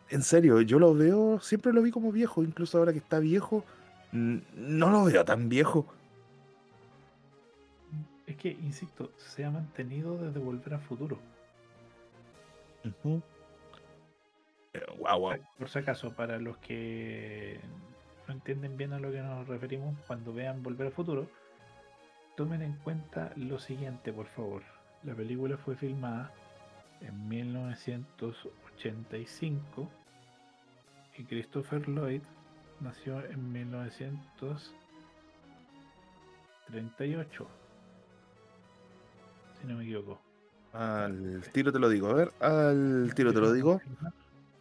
En serio, yo lo veo, siempre lo vi como viejo, incluso ahora que está viejo, no lo veo tan viejo. Es que, insisto, se ha mantenido desde Volver al Futuro. Ujú. Eh, guau. Por si acaso, para los que no entienden bien a lo que nos referimos cuando vean Volver al Futuro, tomen en cuenta lo siguiente, por favor. La película fue filmada en 1985 y Christopher Lloyd nació en 1938. Si no me equivoco. Al tiro te lo digo, a ver, al tiro te lo digo.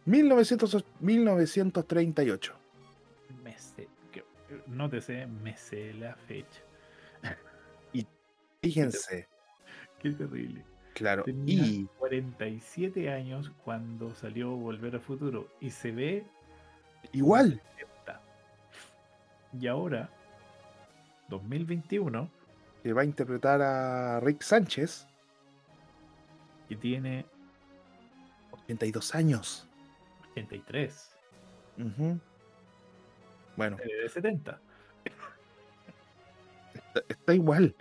1900 1938. Sé, que- nótese, me sé la fecha. Fíjense, Qué terrible. claro. Tenía Y 47 años cuando salió Volver al Futuro y se ve igual, 70. Y ahora, 2021, que va a interpretar a Rick Sánchez, y tiene 82 años. 83, Ujú. Bueno, ve de 70. está, está igual.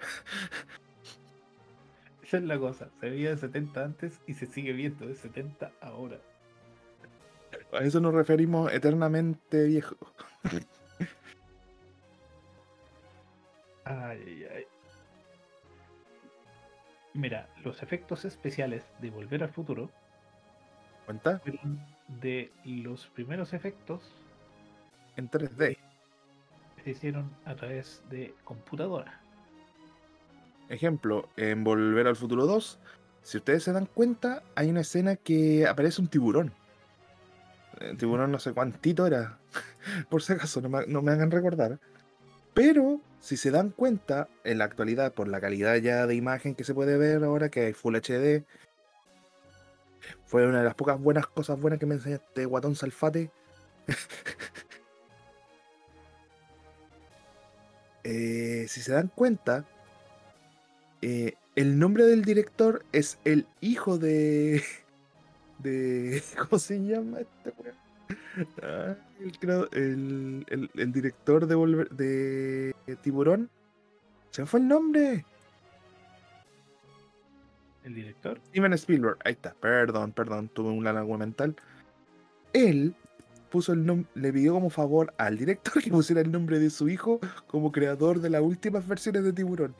Esa es la cosa, se veía de 70 antes y se sigue viendo de 70 ahora. A eso nos referimos eternamente viejo. Ay, ay, ay. Mira, los efectos especiales de Volver al Futuro ¿Cuenta? de los primeros efectos En 3D. que se hicieron a través de computadora. Ejemplo, en Volver al Futuro 2, si ustedes se dan cuenta, hay una escena que aparece un tiburón. El tiburón no sé cuántito era, por si acaso, no me, no me hagan recordar. Pero, si se dan cuenta, en la actualidad, por la calidad ya de imagen que se puede ver ahora, que hay Full HD, fue una de las pocas buenas cosas buenas que me enseñaste, Guatón Salfate. Eh, si se dan cuenta, eh, el nombre del director es el hijo de. de ¿Cómo se llama este weón? Ah, el, director de, Volver- de Tiburón. Se fue el nombre. El director Steven Spielberg. Ahí está. Perdón, perdón. Tuve una laguna mental. Él puso el nombre. Le pidió como favor al director que pusiera el nombre de su hijo como creador de las últimas versiones de Tiburón.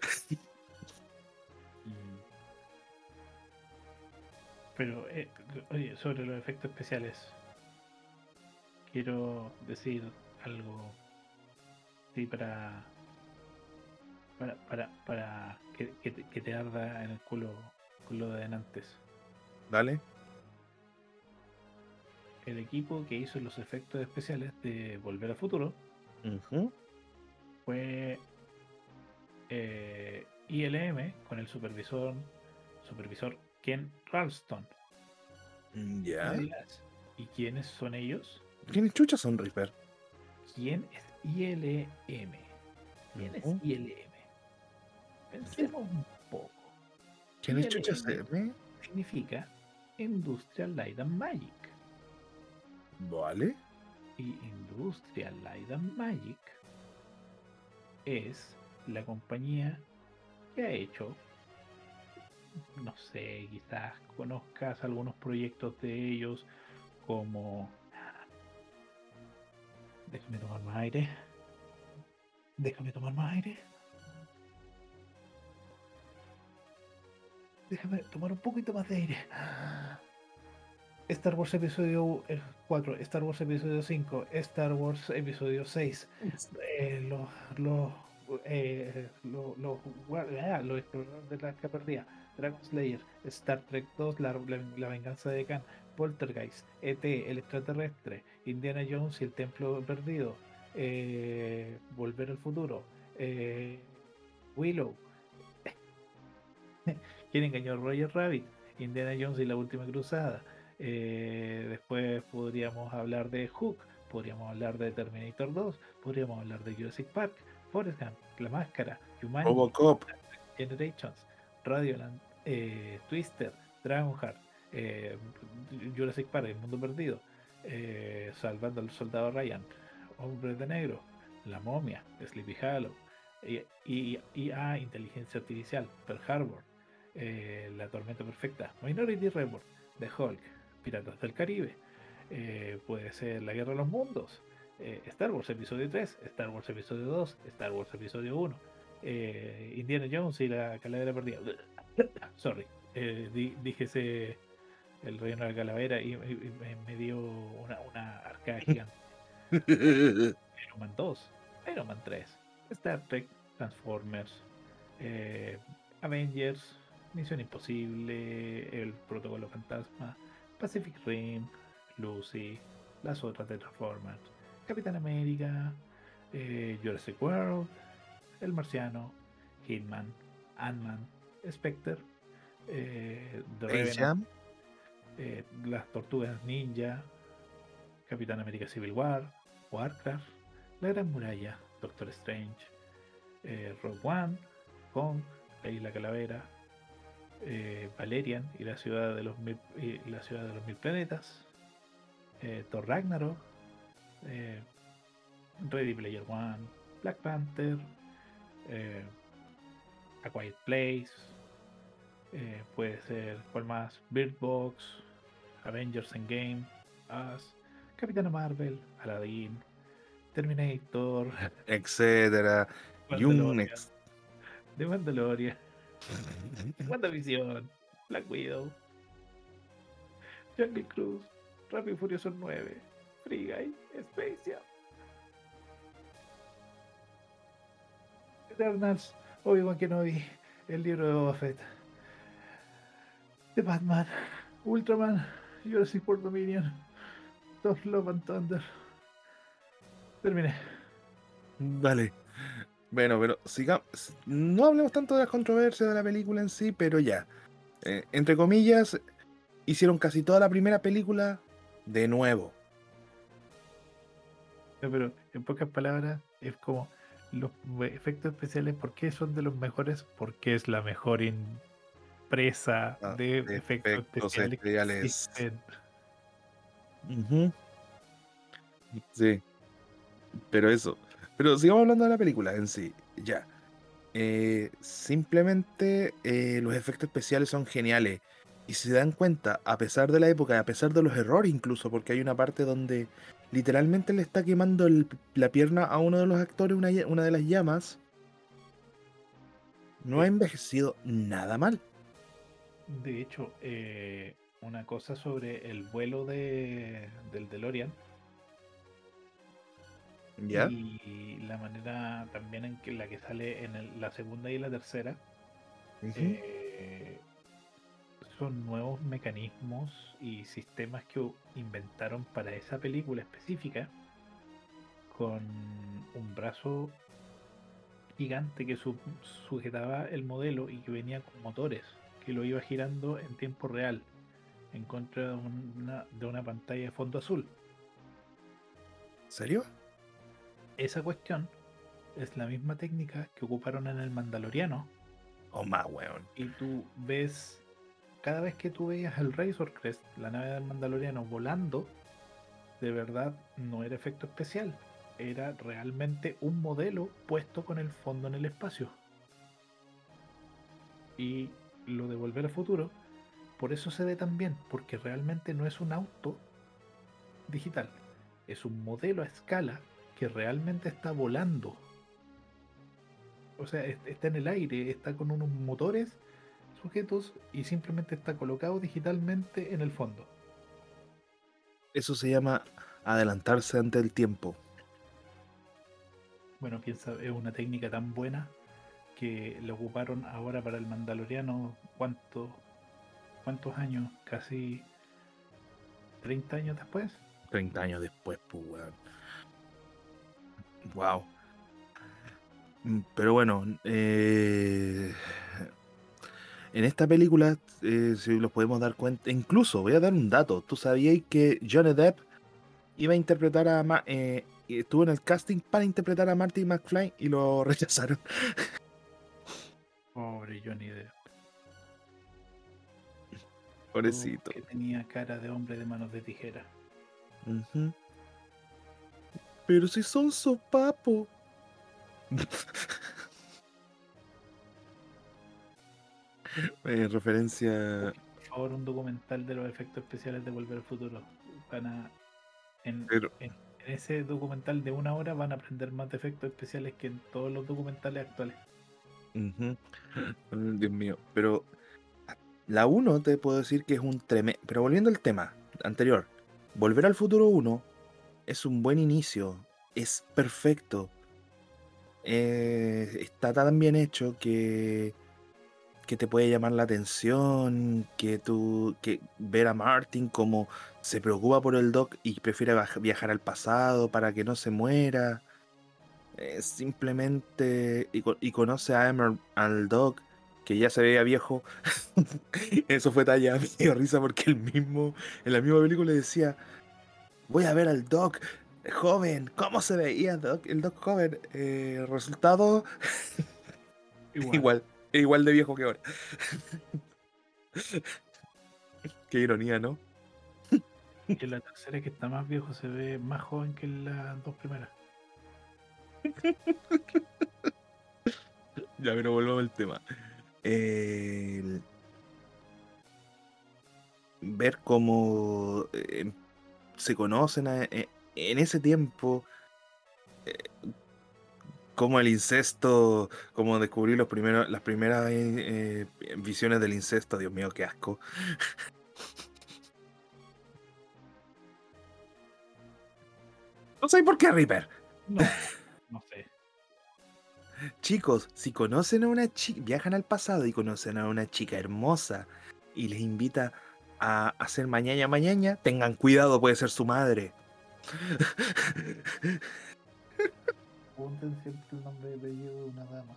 Pero, eh, oye, sobre los efectos especiales, quiero decir algo sí para para, para, para que, que te, que te arda en el culo, culo de antes. Dale. El equipo que hizo los efectos especiales de Volver al Futuro fue eh, ILM con el supervisor supervisor Ken Ralston. Mm, Ya. ¿Y quiénes son ellos? ¿Quiénes chuchas son Reaper? ¿Quién es ILM? ¿Quién es. ILM? Pensemos un poco. ¿Quiénes ILM. chuchas M? Significa Industrial Light and Magic. Vale. Y Industrial Light and Magic es la compañía que ha hecho, no sé, quizás conozcas algunos proyectos de ellos como... Déjame tomar más aire. Déjame tomar más aire. Déjame tomar un poquito más de aire. Star Wars Episodio 4, Star Wars Episodio 5, Star Wars Episodio 6, eh, los, los, eh, los, los, gua- ah, los exploradores de la Arca perdida, Dragon Slayer, Star Trek 2, la, la- la venganza de Khan, Poltergeist, ET, el extraterrestre, Indiana Jones y el templo perdido, eh, Volver al futuro, eh, Willow, ¿Quién engañó a Roger Rabbit? Indiana Jones y la última cruzada. Eh, después podríamos hablar de Hook, podríamos hablar de Terminator 2, podríamos hablar de Jurassic Park, Forrest Gump, La Máscara, Humanity, Robocop. Generations, Radioland, eh, Twister, Dragonheart, eh, Jurassic Park, El Mundo Perdido, eh, Salvando al Soldado Ryan, Hombre de Negro, La Momia, Sleepy Hollow, y, y, IA, Inteligencia Artificial, Pearl Harbor, La Tormenta Perfecta, Minority Report, The Hulk, Piratas del Caribe, eh, puede ser La Guerra de los Mundos, eh, Star Wars Episodio 3, Star Wars Episodio 2, Star Wars Episodio 1, eh, Indiana Jones y la Calavera Perdida. Sorry, di- el reino de la calavera y, y- y me, dio una, una arcada gigante. Iron Man 2, Iron Man 3, Star Trek, Transformers, Avengers, Misión Imposible, El Protocolo Fantasma, Pacific Rim, Lucy, las otras de Transformers, Capitán América, eh, Jurassic World, El Marciano, Hitman, Ant-Man, Spectre, eh, The Revenant, eh, las Tortugas Ninja, Capitán América Civil War, Warcraft, La Gran Muralla, Doctor Strange, eh, Rogue One, Kong, La Isla Calavera, eh, Valerian y la ciudad de los mil, y la ciudad de los mil planetas, eh, Thor Ragnarok, eh, Ready Player One, Black Panther, eh, A Quiet Place, puede ser, ¿cuál más? Bird Box, Avengers Endgame, Us, Capitana Marvel, Aladdin, Terminator, Etcétera. Y un ex- The Mandalorian, WandaVision, Black Widow, Jungle Cruise, Rápido Furioso 9, Free Guy, Space Jam, Eternals, Obi-Wan Kenobi, el libro de Boba Fett, The Batman, Ultraman, Jurassic World Dominion, Thor Love and Thunder. Terminé. Vale. Bueno, pero sigamos. No hablemos tanto de las controversias de la película en sí, pero ya. Eh, entre comillas, hicieron casi toda la primera película de nuevo. No, pero en pocas palabras es como los efectos especiales, ¿por qué son de los mejores? Porque es la mejor empresa Ah, de, efectos, efectos especiales. Sí. Pero eso. Pero sigamos hablando de la película en sí. Ya. Eh, simplemente eh, los efectos especiales son geniales. Y si se dan cuenta, a pesar de la época, a pesar de los errores incluso, porque hay una parte donde literalmente le está quemando el- la pierna a uno de los actores, una, una de las llamas, no ha envejecido nada mal. De hecho, eh, una cosa sobre el vuelo de, del DeLorean. ¿Ya? Y la manera también en que la que sale en el- la segunda y la tercera eh, son nuevos mecanismos y sistemas que inventaron para esa película específica con un brazo gigante que su- sujetaba el modelo y que venía con motores que lo iba girando en tiempo real en contra de una, de una pantalla de fondo azul. ¿Serio? Esa cuestión es la misma técnica que ocuparon en el Mandaloriano O más, weón. y tú ves, cada vez que tú veías el Razor Crest, la nave del Mandaloriano volando, de verdad no era efecto especial, era realmente un modelo puesto con el fondo en el espacio. Y lo de Volver al Futuro, por eso se ve tan bien, porque realmente no es un auto digital, es un modelo a escala que realmente está volando. O sea, es- está en el aire, está con unos motores sujetos y simplemente está colocado digitalmente en el fondo. Eso se llama adelantarse ante el tiempo. Bueno, sabe, es una técnica tan buena que la ocuparon ahora para el Mandaloriano. ¿Cuánto, ¿Cuántos años? Casi 30 años después. 30 años después, pues, weón. Wow. Mm, Pero bueno, eh, en esta película, eh, si los podemos dar cuenta, incluso voy a dar un dato. ¿Tú sabías que Johnny Depp iba a interpretar a... Ma- eh, estuvo en el casting para interpretar a Marty McFly y lo rechazaron? Pobre Johnny Depp. Pobrecito. Que tenía cara de hombre de manos de tijera. Ujú. Pero si son sopapo. Eh, referencia. Por favor, un documental de los efectos especiales de Volver al Futuro. Van a. En, Pero, en ese documental de una hora van a aprender más de efectos especiales que en todos los documentales actuales. Dios mío. Pero la 1 te puedo decir que es un tremendo. Pero volviendo al tema anterior, Volver al Futuro 1 es un buen inicio. Es perfecto. Eh, está tan bien hecho que que te puede llamar la atención, que tú, que ver a Martin como se preocupa por el Doc y prefiere viajar al pasado para que no se muera. Eh, simplemente y conoce a Emer, al Doc que ya se veía viejo. Eso fue talla, me dio risa porque el mismo en la misma película decía, voy a ver al Doc joven, ¿cómo se veía Doc? el Doc joven? Eh, resultado Igual, igual de viejo que ahora. Qué ironía, ¿no? Y en la tercera, que está más viejo, se ve más joven que en las dos primeras. Ya, pero volvamos al tema. El- Ver cómo eh, se conocen a- eh, en ese tiempo, eh, cómo el incesto, cómo descubrir los primeros, las primeras eh, visiones del incesto, Dios mío, qué asco. No sé por qué, Reaper. No, no sé. Chicos, si conocen a una chica, viajan al pasado y conocen a una chica hermosa y les invita a hacer mañana mañana, tengan cuidado, puede ser su madre. Pregunten siempre el nombre y apellido de una dama.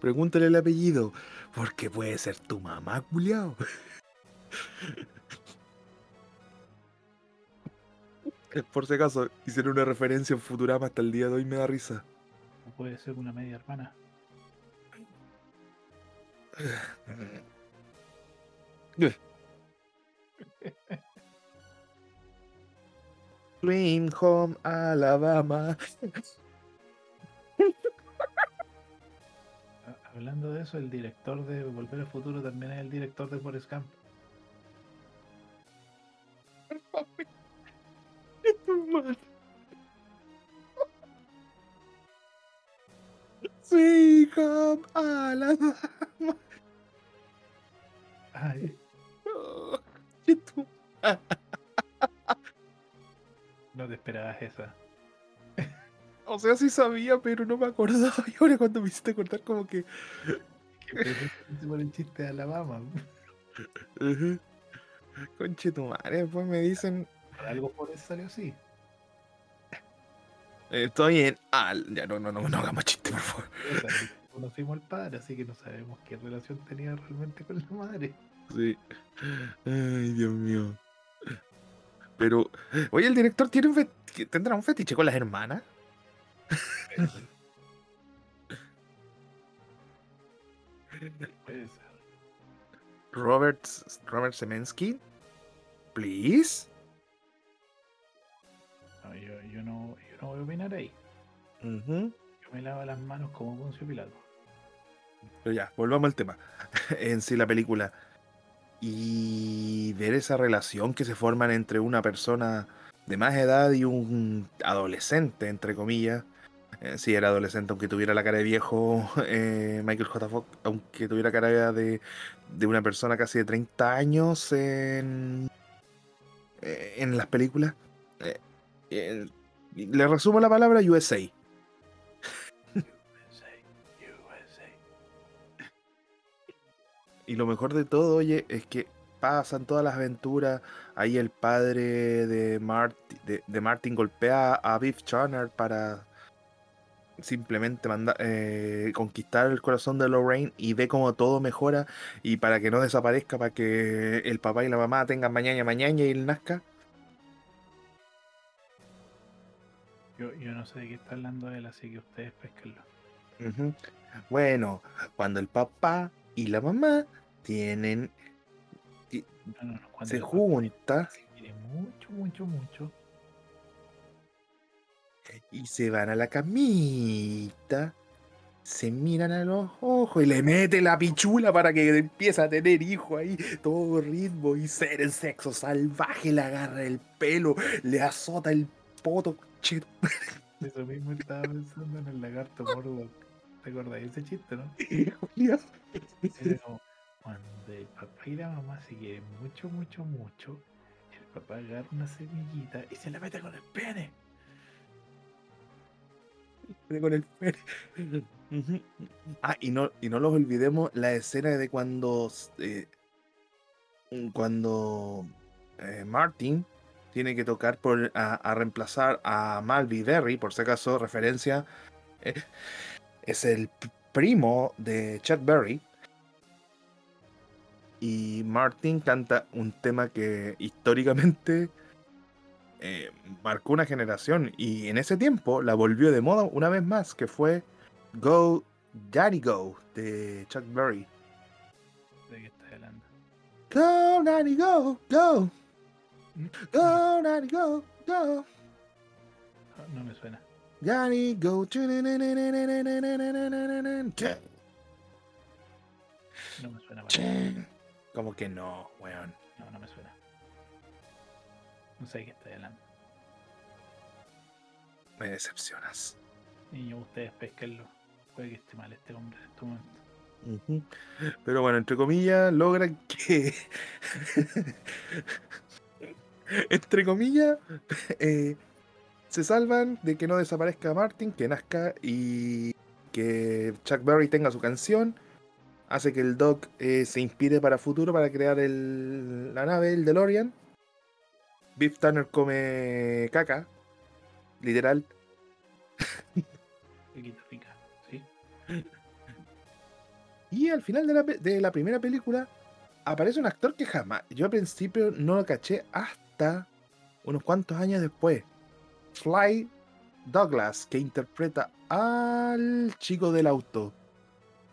Pregúntale el apellido, porque puede ser tu mamá, culiao. Por si acaso, hicieron una referencia en Futurama hasta el día de hoy, me da risa. O puede ser una media hermana. Green Home, Alabama. Ah, Hablando de eso, el director de Volver al Futuro también es el director de Forrest Gump. Sweet Home, Alabama. Ay, Oh, no te esperabas esa. O sea, sí sabía, pero no me acordaba. Y ahora cuando me hiciste acordar, como que. Por el chiste de Alabama. Conche tu madre, después me dicen. Algo por eso salió así. Estoy en. Ah, ya no, no, no, no hagamos chiste, por favor. Conocimos al padre, así que no sabemos qué relación tenía realmente con la madre. Sí. Ay, Dios mío. Pero, oye, el director tiene un tendrá un fetiche con las hermanas. Robert, Robert Semensky, please. No, yo, yo no, yo no voy a opinar ahí. Ujú. Yo me lavo las manos como Poncio Pilato. Pero ya, volvamos al tema. en sí, la película. Y ver esa relación que se forman entre una persona de más edad y un adolescente, entre comillas. Eh, sí, era adolescente, aunque tuviera la cara de viejo, eh, Michael J. Fox, aunque tuviera cara de, de una persona casi de 30 años en, eh, en las películas. Eh, eh, le resumo la palabra USA. USA, Y lo mejor de todo, oye, es que pasan todas las aventuras. Ahí el padre de, Marty- de, de Martin golpea a Biff Turner para simplemente manda- eh, conquistar el corazón de Lorraine y ve como todo mejora y para que no desaparezca, para que el papá y la mamá tengan mañana mañana y él nazca. Yo, yo no sé de qué está hablando él, así que ustedes pesquenlo. Bueno, cuando el papá y la mamá tienen, No, no, se juntan se quiere mucho, mucho, mucho. y se van a la camita, se miran a los ojos y le mete la pichula para que empiece a tener hijo ahí, todo ritmo y ser el sexo salvaje, le agarra el pelo, le azota el poto. Eso mismo estaba pensando en el lagarto Mordor. ¿Te acordás de ese chiste, no? Julia. Era como cuando el papá y la mamá se quieren mucho, mucho, mucho. El papá agarra una semillita y se la mete con el pene. con el pene. Ah, y no, y no los olvidemos la escena de cuando eh, cuando eh, Martin tiene que tocar por, a, a reemplazar a Malvi Berry, por si acaso, referencia. eh, es el primo de Chuck Berry. Y Martin canta un tema que históricamente eh, marcó una generación y en ese tiempo la volvió de moda una vez más, que fue Go Daddy Go de Chuck Berry. ¿De qué estás hablando? Go Daddy Go, go, go Daddy Go, go, No, no me suena. Daddy Go. No me suena. para nada. Como que no, weón. No, no me suena. No sé de qué estás hablando. Me decepcionas. Niño, ustedes pesquenlo. Puede que esté mal este hombre en este momento. Pero bueno, entre comillas, logran que. entre comillas, eh, se salvan de que no desaparezca Martin, que nazca y que Chuck Berry tenga su canción. Hace que el Doc eh, se inspire para futuro para crear el- la nave, el DeLorean. Biff Tanner come caca, literal. Riquita, rica. ¿Sí? Y al final de la, de la primera película aparece un actor que jamás, yo al principio no lo caché hasta unos cuantos años después. Fly Douglas, que interpreta al chico del auto,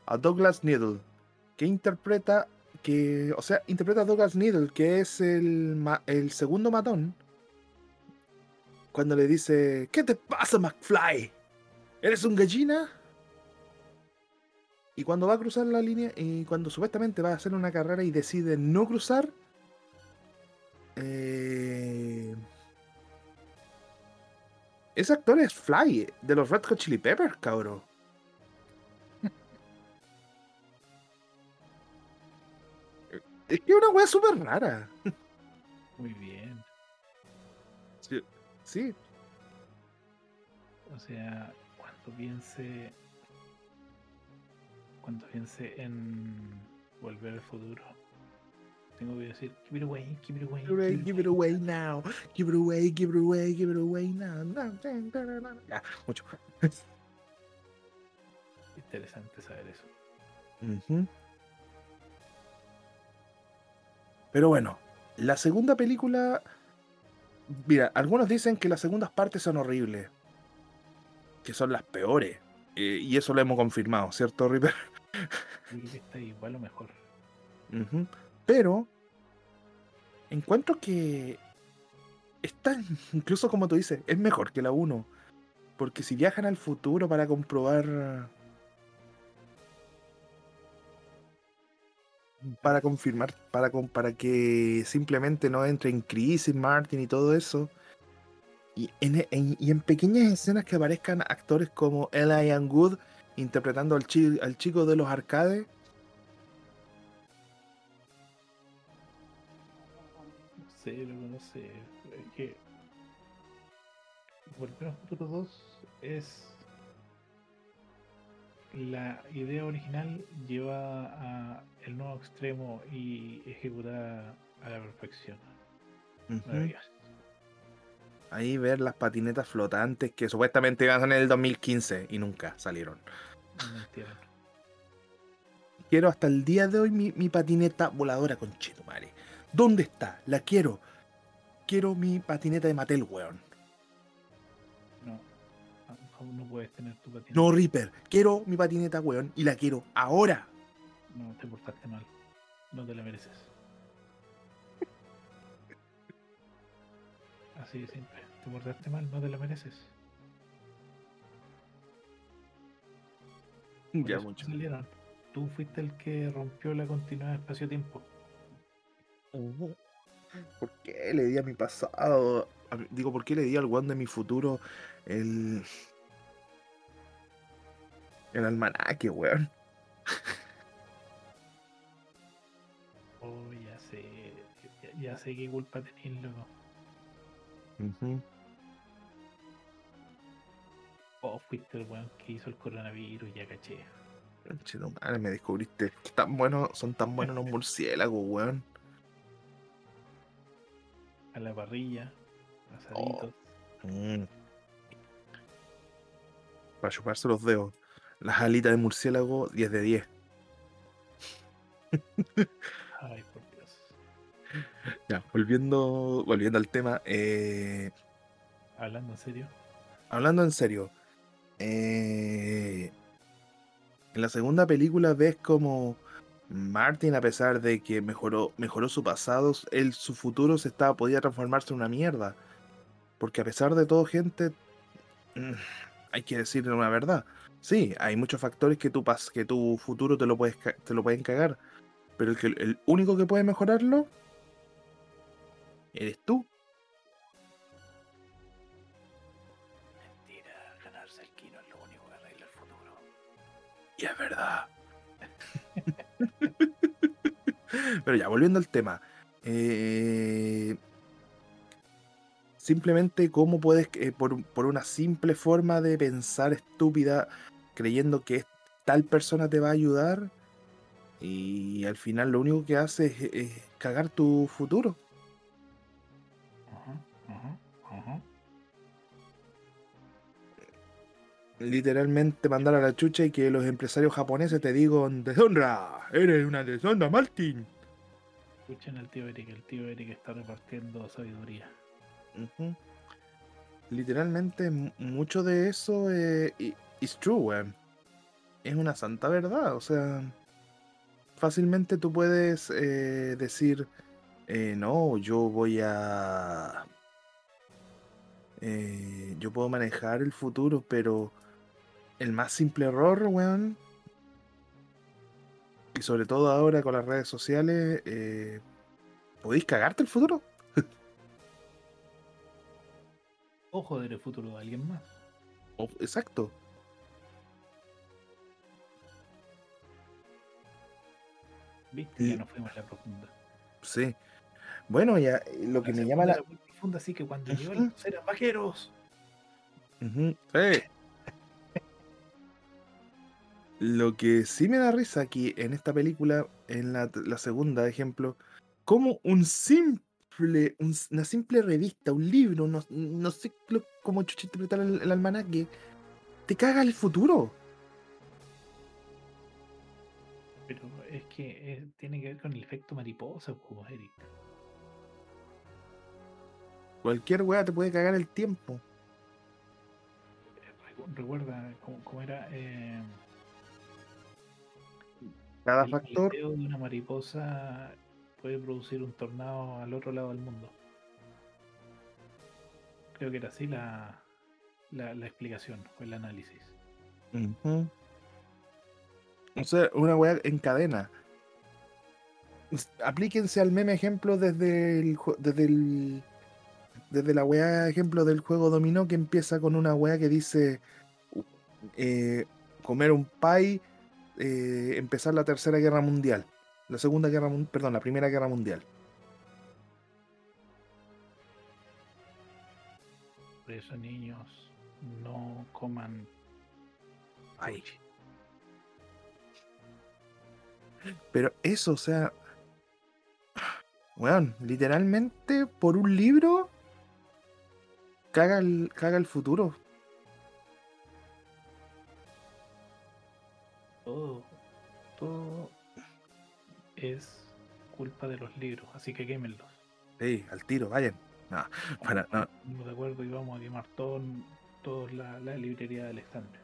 a Douglas Needle, que interpreta, que, o sea, interpreta a Douglas Needle, que es el, el segundo matón, cuando le dice, ¿qué te pasa, McFly? ¿Eres un gallina? Y cuando va a cruzar la línea, y cuando supuestamente va a hacer una carrera y decide no cruzar, eh, ese actor es Fly, de los Red Hot Chili Peppers, cabrón. es que es una wea súper rara. Muy bien. Sí. O sea, cuando piense. Cuando piense en volver al futuro, tengo que decir, give it away, give it away. Give it away, give it away now. Give it away, give it away, give it away now. Ya, mucho. Interesante saber eso. Ujú. Pero bueno, la segunda película. Mira, algunos dicen que las segundas partes son horribles. Que son las peores. eh, y eso lo hemos confirmado, ¿cierto, Ripper? Yo creo que está igual o mejor. Ujú. Pero. Encuentro que. Está, incluso como tú dices, es mejor que la 1. Porque si viajan al futuro para comprobar. Para confirmar, para, para que simplemente no entre en crisis Martin y todo eso. Y en, pequeñas escenas que aparezcan actores como Elijah Wood interpretando al, al chico de los arcades. Sé, loco, no sé. Es que. Volver futuro 2 es. La idea original lleva a el nuevo extremo y ejecutada a la perfección. Maravilloso. Ahí ver las patinetas flotantes que supuestamente iban a salir en el 2015 y nunca salieron. No. Quiero hasta el día de hoy mi, mi patineta voladora con Chetumare. ¿Dónde está? La quiero. Quiero mi patineta de Mattel, weón. No. Aún no puedes tener tu patineta. No, Reaper. Quiero mi patineta, weón. Y la quiero ahora. No, te portaste mal. No te la mereces. Así de simple. Te portaste mal, no te la mereces. Por Ya, mucho. salieron. Tú fuiste el que rompió la continuidad espacio-tiempo. ¿Por qué le di a mi pasado? a mi- digo, ¿por qué le di al weón de mi futuro el. el almanaque, weón? Oh, ya sé. Ya, ya sé qué culpa tenés, loco. Ujú. Oh, fuiste el weón que hizo el coronavirus, ya caché. Chetumare, me descubriste que tan buenos, son tan buenos los murciélagos, weón. A la parrilla, asaditos. Mm. Para chuparse los dedos. Las alitas de murciélago, 10 de 10. Ay, por Dios. Ya, volviendo, volviendo al tema. eh, Hablando en serio. hablando en serio. eh, en la segunda película ves como Martin, a pesar de que mejoró, mejoró su pasado, él, su futuro se estaba, podía transformarse en una mierda. Porque a pesar de todo, gente, mm, hay que decir una verdad. Sí, hay muchos factores que tu, pas- que tu futuro te lo, puedes, te lo pueden cagar. Pero el, que, el único que puede mejorarlo eres tú. Mentira, ganarse el kino es lo único que arregla el futuro. Y es verdad. Pero ya, volviendo al tema. eh, simplemente cómo puedes, eh, por, por una simple forma de pensar estúpida, creyendo que tal persona te va a ayudar, y al final lo único que hace es, es cagar tu futuro. Literalmente mandar a la chucha y que los empresarios japoneses te digan, deshonra, eres una deshonra, Martin. Escuchen al tío Eric, el tío Eric está repartiendo sabiduría. Literalmente, mu- mucho de eso eh, i- is true, weón. Es una santa verdad. O sea, fácilmente tú puedes eh, decir, eh, no, yo voy a... eh, yo puedo manejar el futuro, pero el más simple error, weón. Y sobre todo ahora con las redes sociales, eh, ¿podéis cagarte el futuro? O joder el futuro de alguien más. Exacto. ¿Viste? Ya no fuimos a la profunda. Sí. Bueno, ya eh, lo que La me llama la. muy profunda, así que cuando llegó los eran vaqueros. Sí. Lo que sí me da risa aquí en esta película, en la, la segunda ejemplo, como un simple, un una simple revista, un libro, no, no sé lo- cómo chucha interpretar el, el almanaque, te caga el futuro. Pero es que eh, tiene que ver con el efecto mariposa, pues, Eric. Cualquier weá te puede cagar el tiempo. Eh, recu- Recuerda cómo, cómo era eh, Cada el factor, de una mariposa puede producir un tornado al otro lado del mundo. Creo que era así la, la, la explicación o el análisis. Ujú. O sea, una weá en cadena. Aplíquense al meme ejemplo desde el, desde el desde la weá ejemplo del juego dominó que empieza con una weá que dice eh, comer un pie, eh, empezar la tercera guerra mundial, la segunda guerra perdón, la primera guerra mundial. Por eso, niños, no coman Ay. Pero eso, o sea, weón, literalmente por un libro caga el, caga el futuro. Todo. Todo es culpa de los libros, así que quémenlos. Sí, al tiro, vayan. No, para, no, Estamos de acuerdo y vamos a quemar todo, todos la, la librería de Alexandria.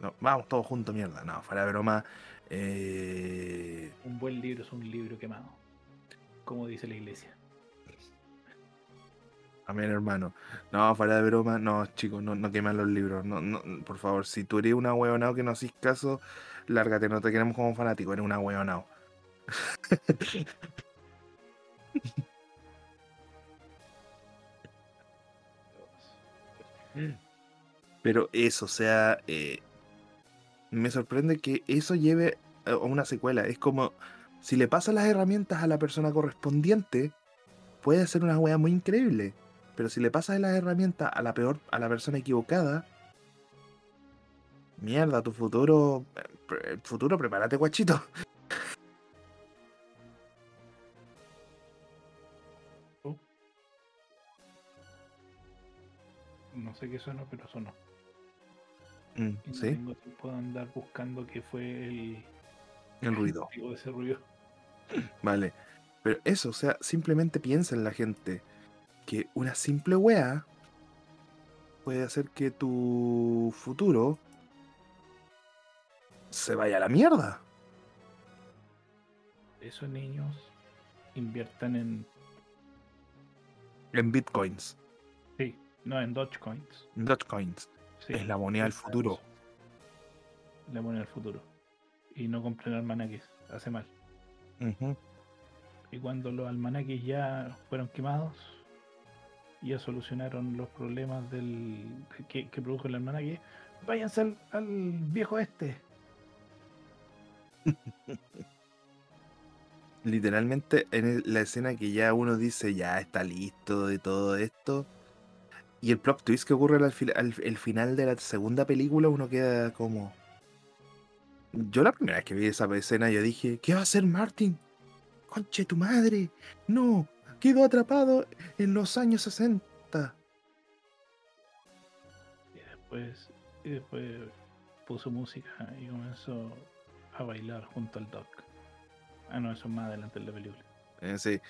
no, vamos todos juntos, mierda. No, fuera de broma. eh, Un buen libro es un libro quemado, como dice la iglesia. Amén, hermano. No, fuera de broma, no, chicos, no, no queman los libros. No, no, por favor, si tú eres una huevonao que no haces caso, lárgate, no te queremos como fanático, eres una huevonao. Pero eso, o sea, eh, me sorprende que eso lleve a una secuela. Es como si le pasas las herramientas a la persona correspondiente, puede ser una wea muy increíble. Pero si le pasas las herramientas a la peor, a la persona equivocada, mierda, tu futuro, el futuro, prepárate, guachito. No sé qué sonó, pero sonó. Mm, Y no sí, tengo tiempo de andar buscando qué fue el el ruido. ese ruido. Vale. Pero eso, o sea, simplemente piensa en la gente que una simple wea puede hacer que tu futuro se vaya a la mierda. Esos niños inviertan en. En bitcoins, Sí, no, en Dogecoins. en Dogecoins. Sí, es la moneda del futuro. La moneda del futuro. Y no compren almanaques, hace mal. Y cuando los almanaques ya fueron quemados, ya solucionaron los problemas del que, que produjo el almanaque, váyanse al, al viejo este. Literalmente en la escena que ya uno dice ya está listo de todo esto. Y el plot twist que ocurre al, final de la segunda película, uno queda como. Yo la primera vez que vi esa escena, yo dije, ¿qué va a hacer Martin? Conche tu madre. No, quedó atrapado en los años 60. Y después, y después puso música y comenzó a bailar junto al Doc. Ah, no, eso es más adelante en la película. Eh, sí.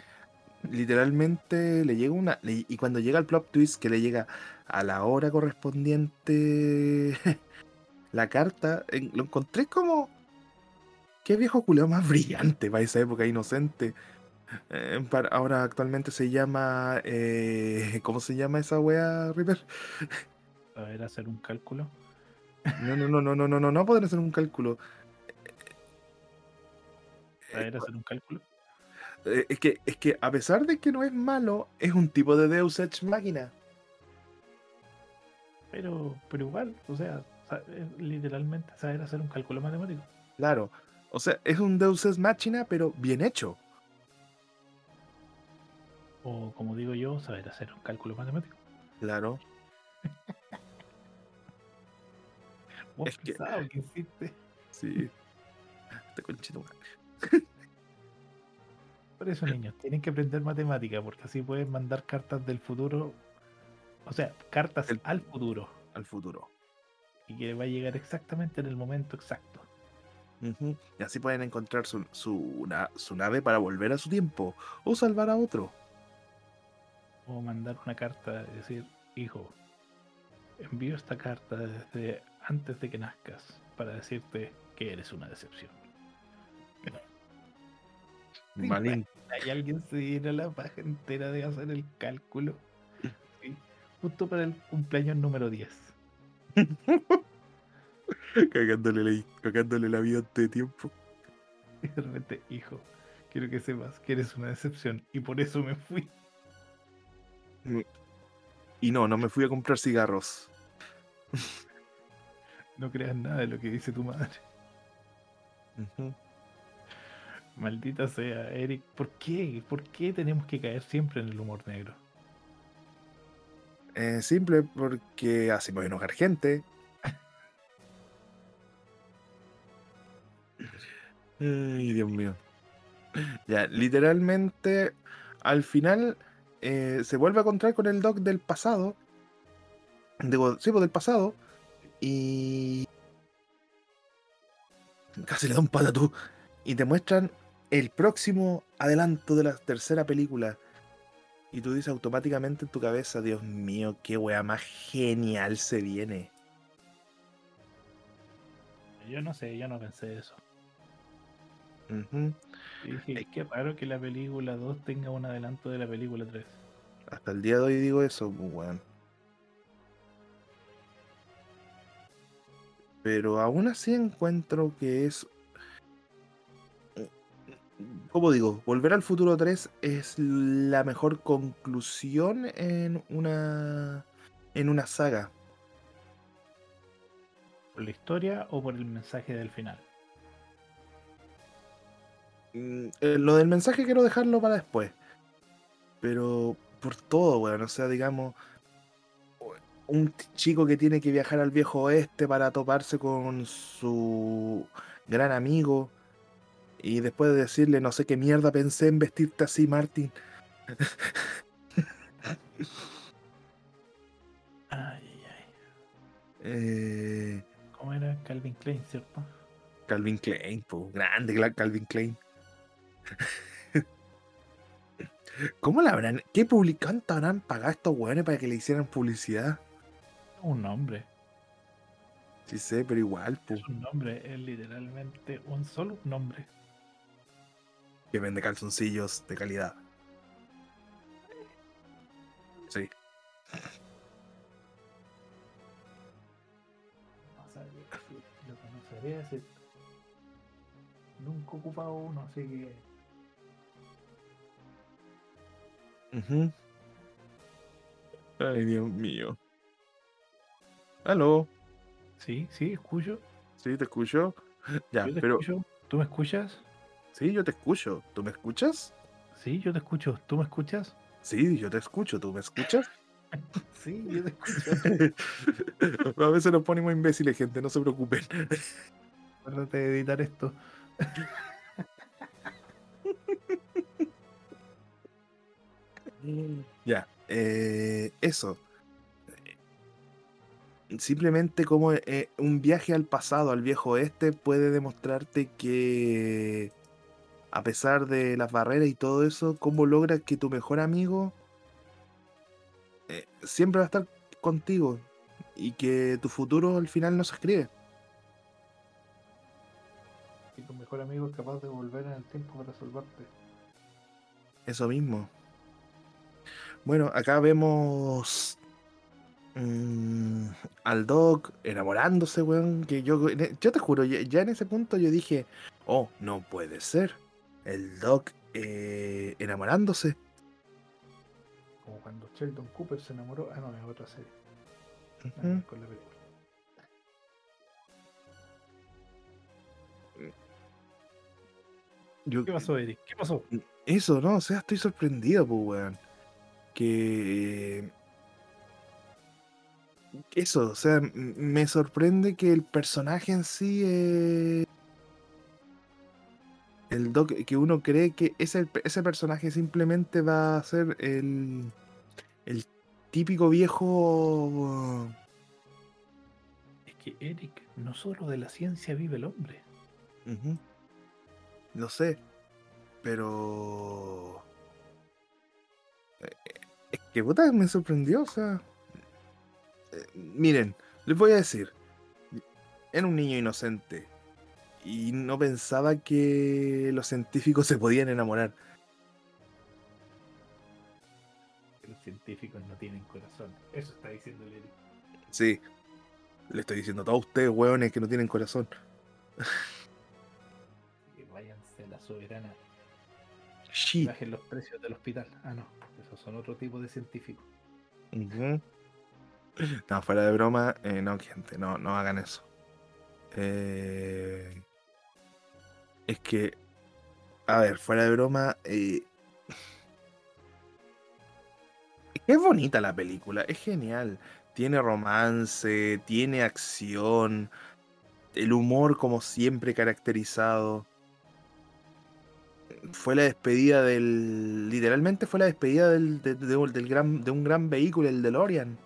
Literalmente le llega una. le- y cuando llega el plot twist que le llega a la hora correspondiente la carta, en- lo encontré como. Qué viejo culeo más brillante para esa época inocente. Eh, para- ahora actualmente se llama. eh, ¿Cómo se llama esa wea, Reaper? A ver, hacer un cálculo. No, no, no, no, no, no, no, no poder hacer un cálculo. A ver, hacer un cálculo. Eh, es, que, es que a pesar de que no es malo, es un tipo de Deus Ex Máquina. Pero, pero igual, o sea, es literalmente saber hacer un cálculo matemático. Claro. O sea, es un Deus Ex Machina, pero bien hecho. O como digo yo, saber hacer un cálculo matemático. Claro. Vos Es que- que hiciste. Sí. Este conchito madre. Por eso, niños, tienen que aprender matemática, porque así pueden mandar cartas del futuro. O sea, cartas El- al futuro. al futuro. Y que va a llegar exactamente en el momento exacto. Y así pueden encontrar su, su, su nave para volver a su tiempo o salvar a otro. O mandar una carta y decir, hijo, envío esta carta desde antes de que nazcas para decirte que eres una decepción. Hay alguien se diera la paja entera de hacer el cálculo. Sí, justo para el cumpleaños número 10. Cagándole la, cagándole la vida de tiempo. Y de repente, hijo, quiero que sepas que eres una decepción y por eso me fui. Y no, no me fui a comprar cigarros. No creas nada de lo que dice tu madre. Ujú. Maldita sea, Eric. ¿Por qué? ¿Por qué tenemos que caer siempre en el humor negro? Eh, simple porque a enojar gente. Ay, Dios mío. Ya, literalmente, al final eh, se vuelve a encontrar con el Doc del pasado. Digo, sí, pues del pasado. Y. Casi le da un patatú. Y te muestran el próximo adelanto de la tercera película. Y tú dices automáticamente en tu cabeza, Dios mío, qué wea más genial se viene. Yo no sé, yo no pensé eso. Ujú. Y dije, qué raro que la película 2 tenga un adelanto de la película 3. Hasta el día de hoy digo eso, pues, weón. Pero aún así encuentro que es. ¿Cómo digo? Volver al futuro 3 es la mejor conclusión en una. en una saga. ¿Por la historia o por el mensaje del final? Mm, eh, lo del mensaje quiero dejarlo para después. Pero por todo, weón. O sea, digamos, un chico que tiene que viajar al viejo oeste para toparse con su gran amigo. Y después de decirle, no sé qué mierda pensé en vestirte así, Martin. Ay, ay, ay. Eh, ¿Cómo era Calvin Klein, cierto? Calvin Klein, po, grande Calvin Klein. ¿Cómo la habrán, qué publicante habrán pagado a estos weones para que le hicieran publicidad? Un nombre. Sí sé, pero igual, po, Es un nombre, es literalmente un solo nombre. Que vende calzoncillos de calidad. Sí. O sea, lo conoceré hace... Nunca ocupado uno, así que... Ujú. Ay, Dios mío. ¿Aló? Sí, sí, escucho. ¿Sí te escucho? Ya, yo te pero escucho. ¿Tú me escuchas? Sí, yo te escucho. ¿Tú me escuchas? Sí, yo te escucho. ¿Tú me escuchas? Sí, yo te escucho. ¿Tú me escuchas? Sí, yo te escucho. A veces nos ponemos imbéciles, gente, no se preocupen. Acuérdate de editar esto. Ya, eh, eso. Simplemente como eh, un viaje al pasado, al viejo oeste, puede demostrarte que a pesar de las barreras y todo eso, cómo logras que tu mejor amigo eh, siempre va a estar contigo y que tu futuro al final no se escribe. Y tu mejor amigo es capaz de volver en el tiempo para salvarte. Eso mismo. Bueno, acá vemos mm, al Doc enamorándose, weón. Que yo, yo te juro, ya, ya en ese punto yo dije, oh, no puede ser. El Doc eh, enamorándose. Como cuando Sheldon Cooper se enamoró. Ah, no, es otra serie. Con la película. Yo- ¿Qué pasó, Eric? ¿Qué pasó? Eso, ¿no? O sea, estoy sorprendido, pues, weón. Que. eso, o sea, me sorprende que el personaje en sí, eh, el Doc, que uno cree que ese, ese personaje simplemente va a ser el, el típico viejo. Es que Eric, no solo de la ciencia vive el hombre. Ujú. Lo sé, pero. eh, Es que puta me sorprendió, o sea. eh, Miren, les voy a decir. Era un niño inocente. Y no pensaba que los científicos se podían enamorar. Los científicos no tienen corazón. Eso está diciendo Eric. Sí. Le estoy diciendo a todos ustedes, hueones, que no tienen corazón. Que váyanse a la soberana. Shit. Bajen los precios del hospital. Ah, no. Esos son otro tipo de científicos. No, fuera de broma, eh, no, gente, no, no hagan eso. Eh, es que, a ver, fuera de broma, eh, es que es bonita la película, es genial. Tiene romance, tiene acción, el humor como siempre caracterizado. Fue la despedida del. Literalmente fue la despedida del, de, de- del gran, de un gran vehículo, el DeLorean.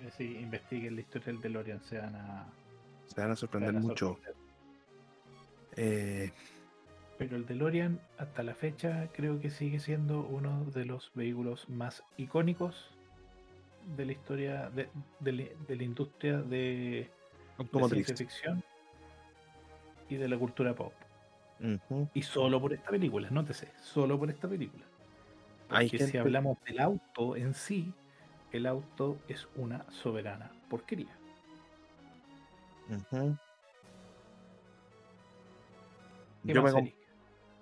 Eh, Si investiguen la historia del DeLorean, se van a, Se van a sorprender van a mucho. sorprender. Eh, Pero el DeLorean, hasta la fecha, creo que sigue siendo uno de los vehículos más icónicos de la historia de, de la- de la industria de, de automotriz. ciencia ficción y de la cultura pop. Y solo por esta película, nótese, solo por esta película. Hay Porque gente- si hablamos del auto en sí, el auto es una soberana porquería. Ujú. ¿Qué Yo me?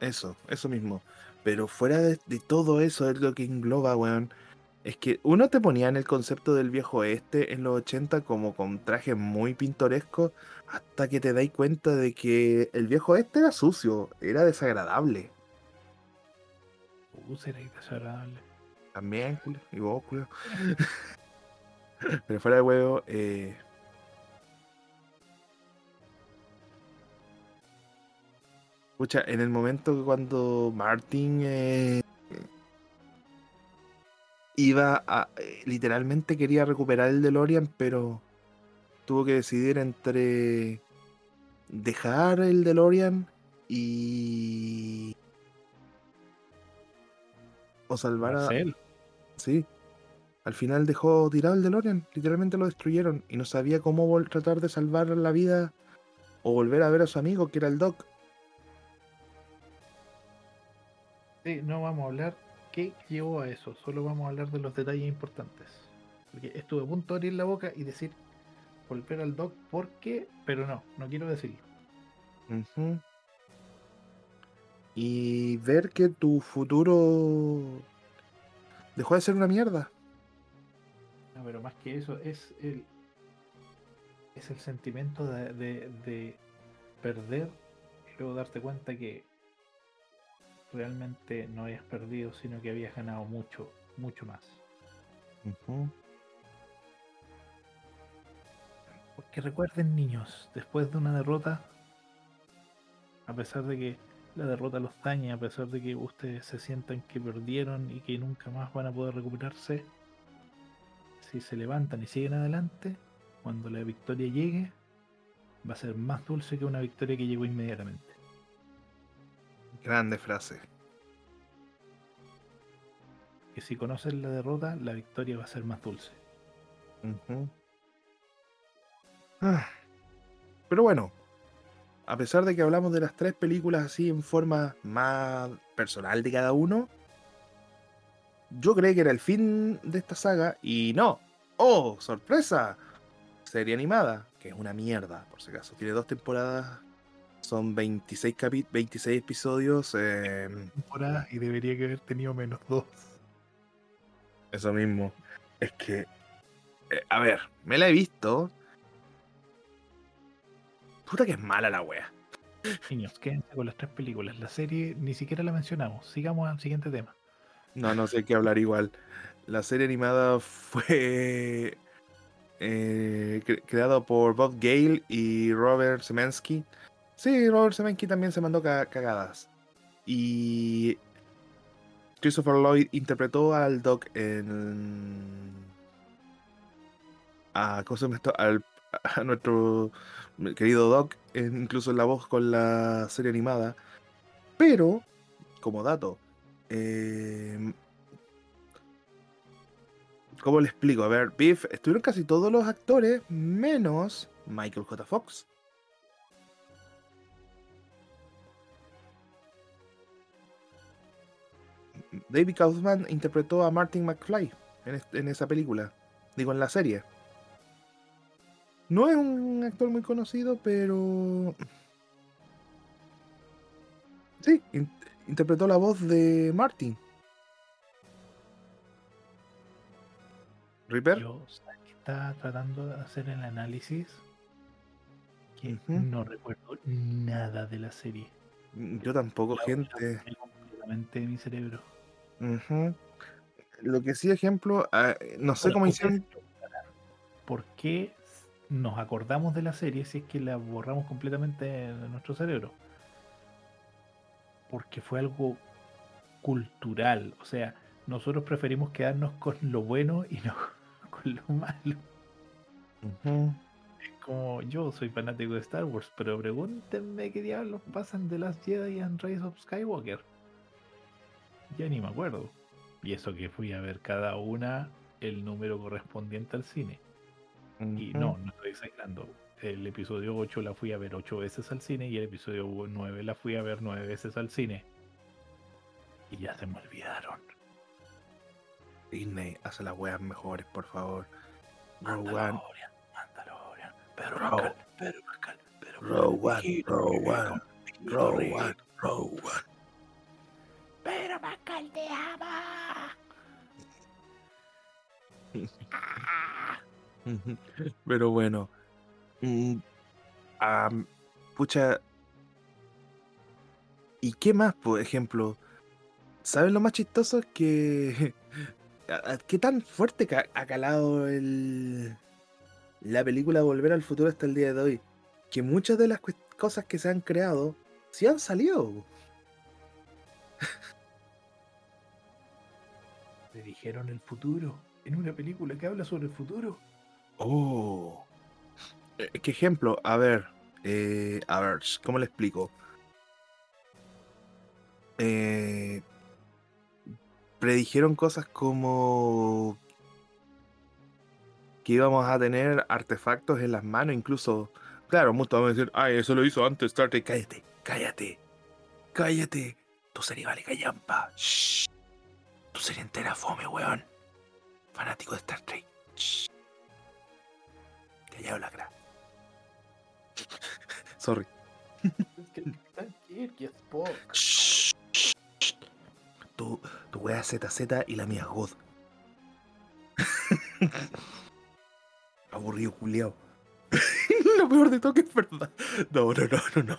Eso, eso mismo. Pero fuera de, de todo eso, es lo que engloba, weón. Es que uno te ponía en el concepto del viejo oeste en los 80 como con trajes muy pintorescos, hasta que te dais cuenta de que el viejo oeste era sucio, era desagradable. Uh, será desagradable. También, culo, y vos, culo. Pero fuera de huevo, eh... Pucha, en el momento que cuando Martin eh, iba a... eh, literalmente quería recuperar el DeLorean, pero tuvo que decidir entre dejar el DeLorean y... o salvar a... Marcel, Sí. Al final dejó tirado el DeLorean, literalmente lo destruyeron y no sabía cómo tratar de salvar la vida o volver a ver a su amigo que era el Doc. Sí, no vamos a hablar qué llevó a eso, solo vamos a hablar de los detalles importantes. Porque estuve a punto de abrir la boca y decir volver al doc, ¿por qué? Pero no, no quiero decirlo. Y ver que tu futuro dejó de ser una mierda. No, pero más que eso, es el es el sentimiento de, de- de perder y luego darte cuenta que realmente no habías perdido, sino que habías ganado mucho, mucho más. Porque recuerden, niños, después de una derrota, a pesar de que la derrota los dañe, a pesar de que ustedes se sientan que perdieron y que nunca más van a poder recuperarse, si se levantan y siguen adelante, cuando la victoria llegue, va a ser más dulce que una victoria que llegó inmediatamente. Grande frase. Que si conocen la derrota, la victoria va a ser más dulce. Ah. Pero bueno, a pesar de que hablamos de las tres películas así en forma más personal de cada uno, yo creí que era el fin de esta saga y no. ¡Oh, sorpresa! Serie animada, que es una mierda, por si acaso. Tiene dos temporadas, son 26, capi 26 episodios. eh, Temporada y debería que haber tenido menos dos. Eso mismo. Es que. eh, a ver, me la he visto. Puta que es mala la wea. Niños, quédense con las tres películas. La serie ni siquiera la mencionamos. Sigamos al siguiente tema. No, no sé qué hablar igual. La serie animada fue eh, cre- creado por Bob Gale y Robert Semensky. Sí, Robert Semensky también se mandó ca- cagadas. Y Christopher Lloyd interpretó al Doc en. A, ¿cómo esto? Al- nuestro querido Doc, incluso en la voz con la serie animada. Pero, como dato, eh, ¿cómo le explico? A ver, Biff, estuvieron casi todos los actores, menos Michael J. Fox. David Kaufman interpretó a Martin McFly en, en esa película. Digo, en la serie. No es un actor muy conocido, pero. Sí, in- interpretó la voz de Martin. Reaper. Yo ¿sabes qué estaba tratando de hacer el análisis que no recuerdo nada de la serie. Yo tampoco, La gente. completamente de mi cerebro. Lo que sí, ejemplo, ah, no sé Ahora, cómo hicieron. ¿Por qué nos acordamos de la serie si es que la borramos completamente de nuestro cerebro? Porque fue algo cultural. O sea, nosotros preferimos quedarnos con lo bueno y no con lo malo. Es como yo soy fanático de Star Wars, pero pregúntenme qué diablos pasan de las Jedi and Rise of Skywalker. Ya ni me acuerdo. Y eso que fui a ver cada una el número correspondiente al cine. Y Ujú. no, no estoy exagerando. El episodio 8 la fui a ver 8 veces al cine y el episodio 9 la fui a ver 9 veces al cine. Y ya se me olvidaron. Disney, hace las weas mejores, por favor. Rogue One, Mandalorian, Mandalorian, Pedro Rogue- Pascal, Pedro Pascal, Pedro Ujú. Pero bueno. mm, pucha. ¿Y qué más, por ejemplo? ¿Saben lo más chistoso? Que. ¿Qué tan fuerte ha calado el, la película Volver al Futuro hasta el día de hoy? Que muchas de las cosas que se han creado sí han salido. Le dijeron el futuro en una película que habla sobre el futuro. Oh. Eh, ¿Qué ejemplo? A ver, eh, a ver, ¿cómo le explico? Eh, predijeron cosas como que íbamos a tener artefactos en las manos, incluso, claro, muchos van a decir, ay, eso lo hizo antes Star Trek. Cállate, cállate, cállate. Tu serie vale callampa. Shh. Tu serie entera fome, weón. Fanático de Star Trek. Shh. Callado la cara. Sorry. Shh, shh, shh. Tu, tu wea ZZ y la mía God. Aburrido culiao. Lo peor de todo que es verdad. No, no, no, no, no.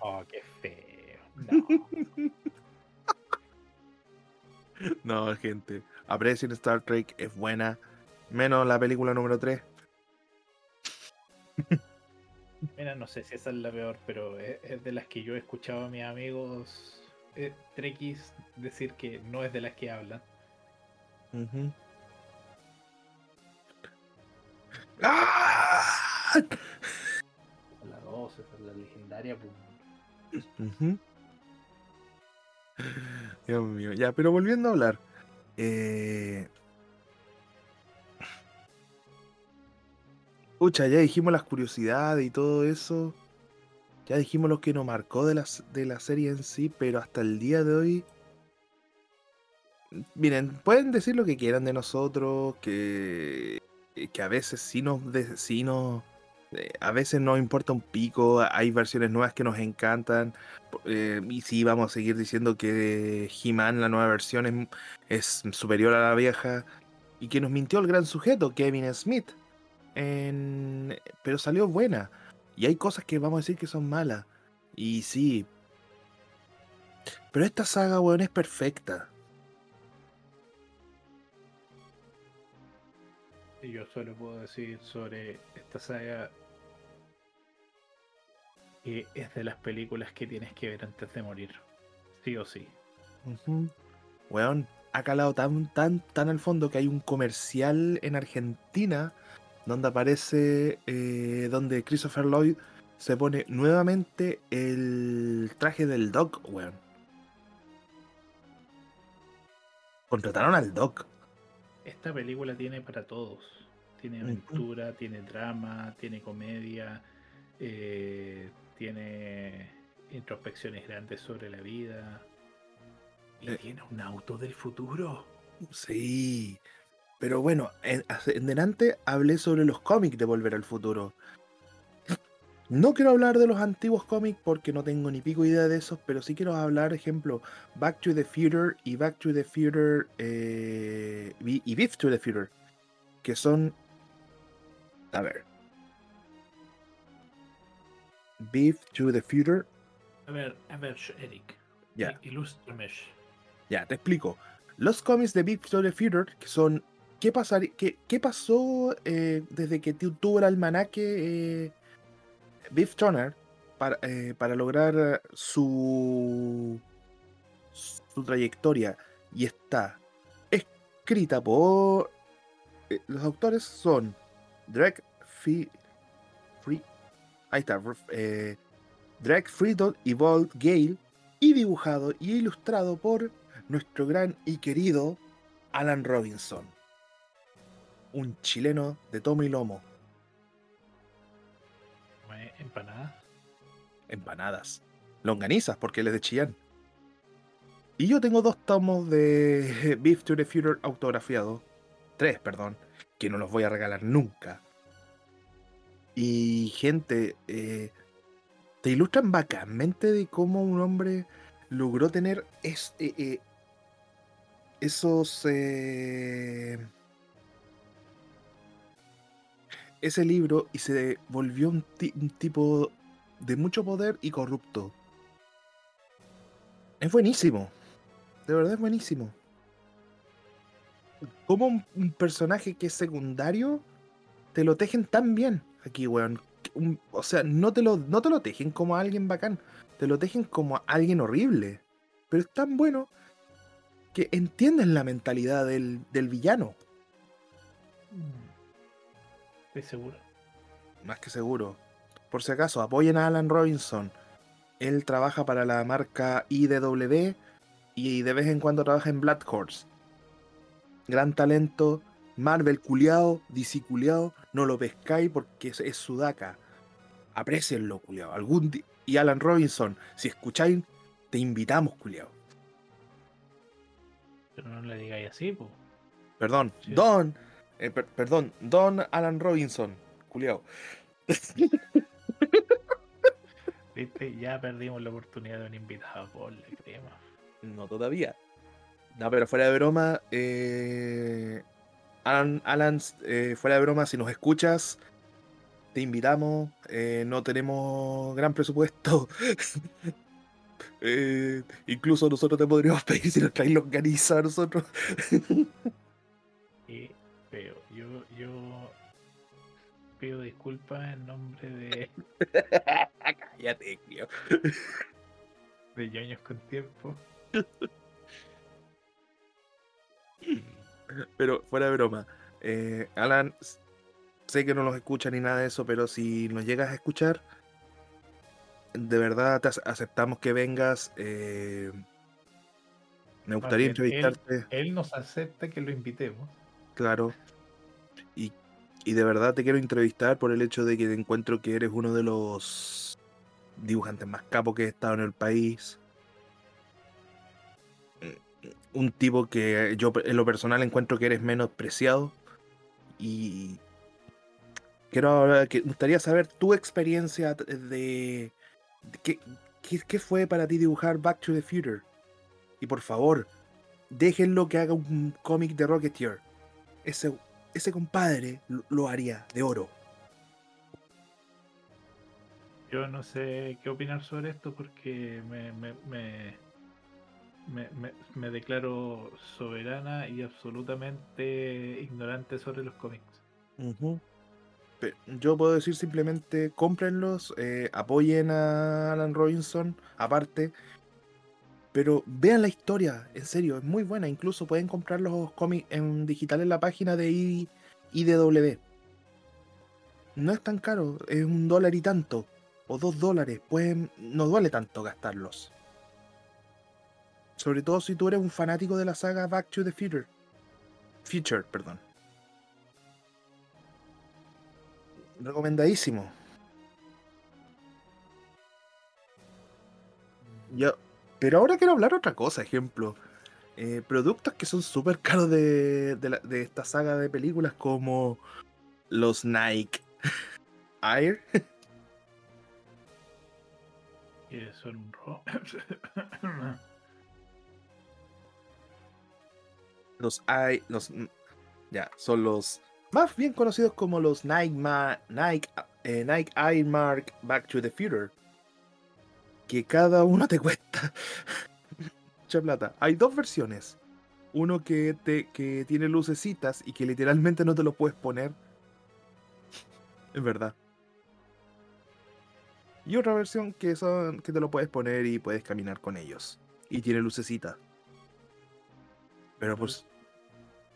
Oh, qué feo. No. No, gente. Aprecien Star Trek, es buena. Menos la película número 3. Mira, no sé si esa es la peor, pero es, es de las que yo he escuchado a mis amigos eh, trekkies decir que no es de las que hablan. Es la 2, esa es la legendaria. pues. Ujú. Dios mío, ya, pero volviendo a hablar. Eh... Pucha, ya dijimos las curiosidades y todo eso. Ya dijimos lo que nos marcó de de la serie en sí, pero hasta el día de hoy. Miren, pueden decir lo que quieran de nosotros, que, que a veces sí nos, sí nos, eh, a veces nos importa un pico, hay versiones nuevas que nos encantan, eh, y sí vamos a seguir diciendo que He-Man, la nueva versión, es, superior a la vieja, y que nos mintió el gran sujeto, Kevin Smith, pero salió buena, y hay cosas que vamos a decir que son malas, y sí, pero esta saga, weón, es perfecta. Y yo solo puedo decir sobre esta saga que es de las películas que tienes que ver antes de morir. Sí o sí. Ujú. Weón, ha calado tan, tan, tan al fondo que hay un comercial en Argentina donde aparece, eh, donde Christopher Lloyd se pone nuevamente el traje del Doc, weón. Contrataron al Doc. Esta película tiene para todos. Tiene aventura, tiene drama, tiene comedia, eh, tiene introspecciones grandes sobre la vida. Y Eh. tiene un auto del futuro. Sí. Pero bueno, en, en delante hablé sobre los cómics de Volver al Futuro. No quiero hablar de los antiguos cómics porque no tengo ni pico idea de esos, pero sí quiero hablar, ejemplo, Back to the Future y Back to the Future eh, y Beef to the Future, que son... A ver. Beef to the Future, A ver, a ver, Eric. ya. Ilústrame. Ya, te explico. Los cómics de Big to the Future, que son. ¿Qué, pasar, qué, qué pasó eh, desde que tu- tuvo el almanaque eh, Biff Turner para, eh, para lograr su, su trayectoria? Y está escrita por. eh, los autores son Drake Free. Ahí está. Eh, Drake Friedel y Walt Gale. Y dibujado y ilustrado por nuestro gran y querido Alan Robinson. Un chileno de tomo y lomo. Empanadas. Empanadas. Longanizas, porque él es de Chillán. Y yo tengo dos tomos de Beef to the Future autografiados. Tres, perdón. Que no los voy a regalar nunca. Y gente, eh, te ilustran bacánmente de cómo un hombre logró tener es- eh, eh, esos... ese libro y se volvió un, ti- un tipo de mucho poder y corrupto. Es buenísimo. De verdad es buenísimo. Como un, personaje que es secundario te lo tejen tan bien aquí, weón. O sea, no te, lo, no te lo tejen como a alguien bacán, te lo tejen como a alguien horrible. Pero es tan bueno que entiendes la mentalidad del, del villano. Mm. Estoy seguro. Más que seguro. Por si acaso, apoyen a Alan Robinson. Él trabaja para la marca IDW y de vez en cuando trabaja en Black Horse. Gran talento. Marvel culiao, DC culiao. No lo pescáis porque es, es sudaca. Aprecienlo, culiao. Algún y Alan Robinson, si escucháis, te invitamos, culiao. Pero no le digáis así, po. Perdón, Sí. Don. Eh, per- perdón, Don Alan Robinson, culiao. Viste, ya perdimos la oportunidad de un invitado por la crema. No todavía. No, pero fuera de broma, eh, Alan, Alan, eh, fuera de broma, si nos escuchas, te invitamos. eh, no tenemos gran presupuesto. Incluso nosotros te podríamos pedir si nos traes longaniza a nosotros. Pido disculpas en nombre de, Cállate, tío. de ñoños con tiempo. Pero fuera de broma, eh, Alan, sé que no nos escucha ni nada de eso, pero si nos llegas a escuchar, de verdad te ace- aceptamos que vengas. eh, me gustaría bien, él- entrevistarte, Él nos acepta que lo invitemos. claro. Y, de verdad te quiero entrevistar por el hecho de que encuentro que eres uno de los dibujantes más capos que he estado en el país. un tipo que yo en lo personal encuentro que eres menospreciado y quiero ahora que gustaría saber tu experiencia de qué, qué, qué fue para ti dibujar Back to the Future y por favor déjenlo que haga un cómic de Rocketeer ese ese compadre lo, haría de oro Yo no sé qué opinar sobre esto porque me, me, me, me, me- declaro soberana y absolutamente ignorante sobre los cómics. Ujú. Pe- Yo puedo decir simplemente cómprenlos, eh, apoyen a Alan Robinson, aparte, pero vean la historia, en serio, es muy buena. Incluso pueden comprar los cómics en digital en la página de IDW. No es tan caro, es un dólar y tanto, o dos dólares, pueden, no duele tanto gastarlos. Sobre todo si tú eres un fanático de la saga Back to the Future. Future, perdón. Recomendadísimo. Yo, pero ahora quiero hablar otra cosa, ejemplo. Eh, productos que son súper caros de, de, la- de esta saga de películas como los Nike Air. Que son un. Los i los mm, ya, son los más bien conocidos como los Nike Ma- Nike eh, Nike Air Mark Back to the Future. Que cada uno te cuesta mucha plata. Hay dos versiones. Uno que te que tiene lucecitas y que literalmente no te lo puedes poner. Es verdad. Y otra versión que son que te lo puedes poner y puedes caminar con ellos. Y tiene lucecitas. Pero pues.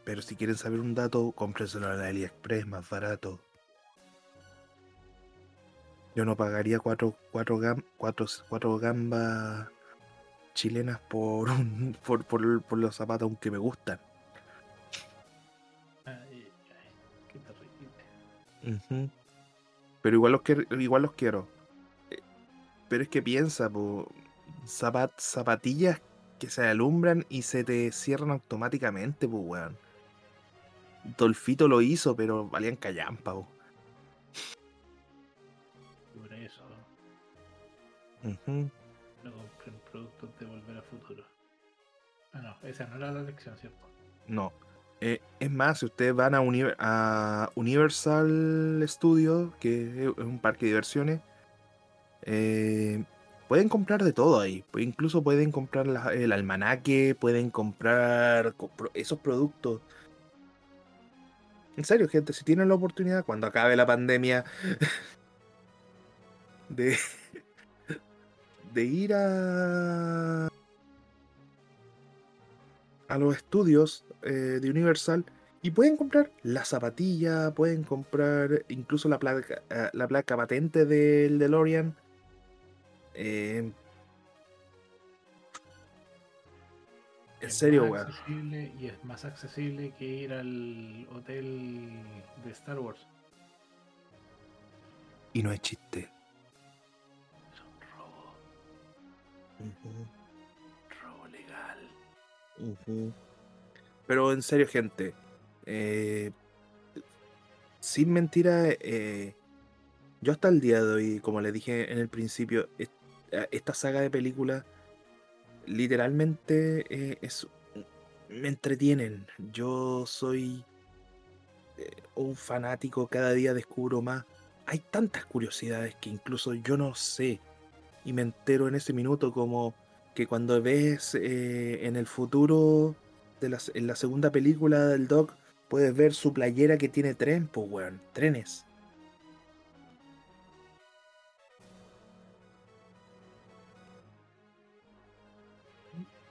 Pero si quieren saber un dato, cómprenselo en AliExpress, más barato. Yo no pagaría cuatro, cuatro, gam, cuatro, cuatro gambas chilenas por, un, por, por, por los zapatos aunque me gustan. Ay, ay, qué terrible. Pero igual los, que, igual los quiero. Eh, Pero es que piensa, po, zapat, zapatillas que se alumbran y se te cierran automáticamente, pues weón. Dolfito lo hizo, pero valían callampa, po. Ujú. no compren productos de Volver a Futuro. Ah, no, esa no era la lección, ¿cierto? No. Eh, es más, si ustedes van a, Univer- a Universal Studios, que es un parque de diversiones, eh, pueden comprar de todo ahí. Pues incluso pueden comprar la- el almanaque, pueden comprar esos productos. En serio, gente, si tienen la oportunidad, cuando acabe la pandemia, de, de ir a, a los estudios eh, de Universal y pueden comprar la zapatilla, pueden comprar incluso la placa, eh, la placa patente del DeLorean. Eh, en Es serio, weón. Y es más accesible que ir al hotel de Star Wars. Y no es chiste. Robo legal. Pero en serio, gente. eh, sin mentira, eh, yo hasta el día de hoy, como les dije en el principio, est- esta saga de películas literalmente eh, es, me entretienen. Yo soy eh, un fanático, cada día descubro más. Hay tantas curiosidades que incluso yo no sé y me entero en ese minuto como que cuando ves eh, en el futuro, de la, en la segunda película del Doc, puedes ver su playera que tiene tren, pues weón, trenes.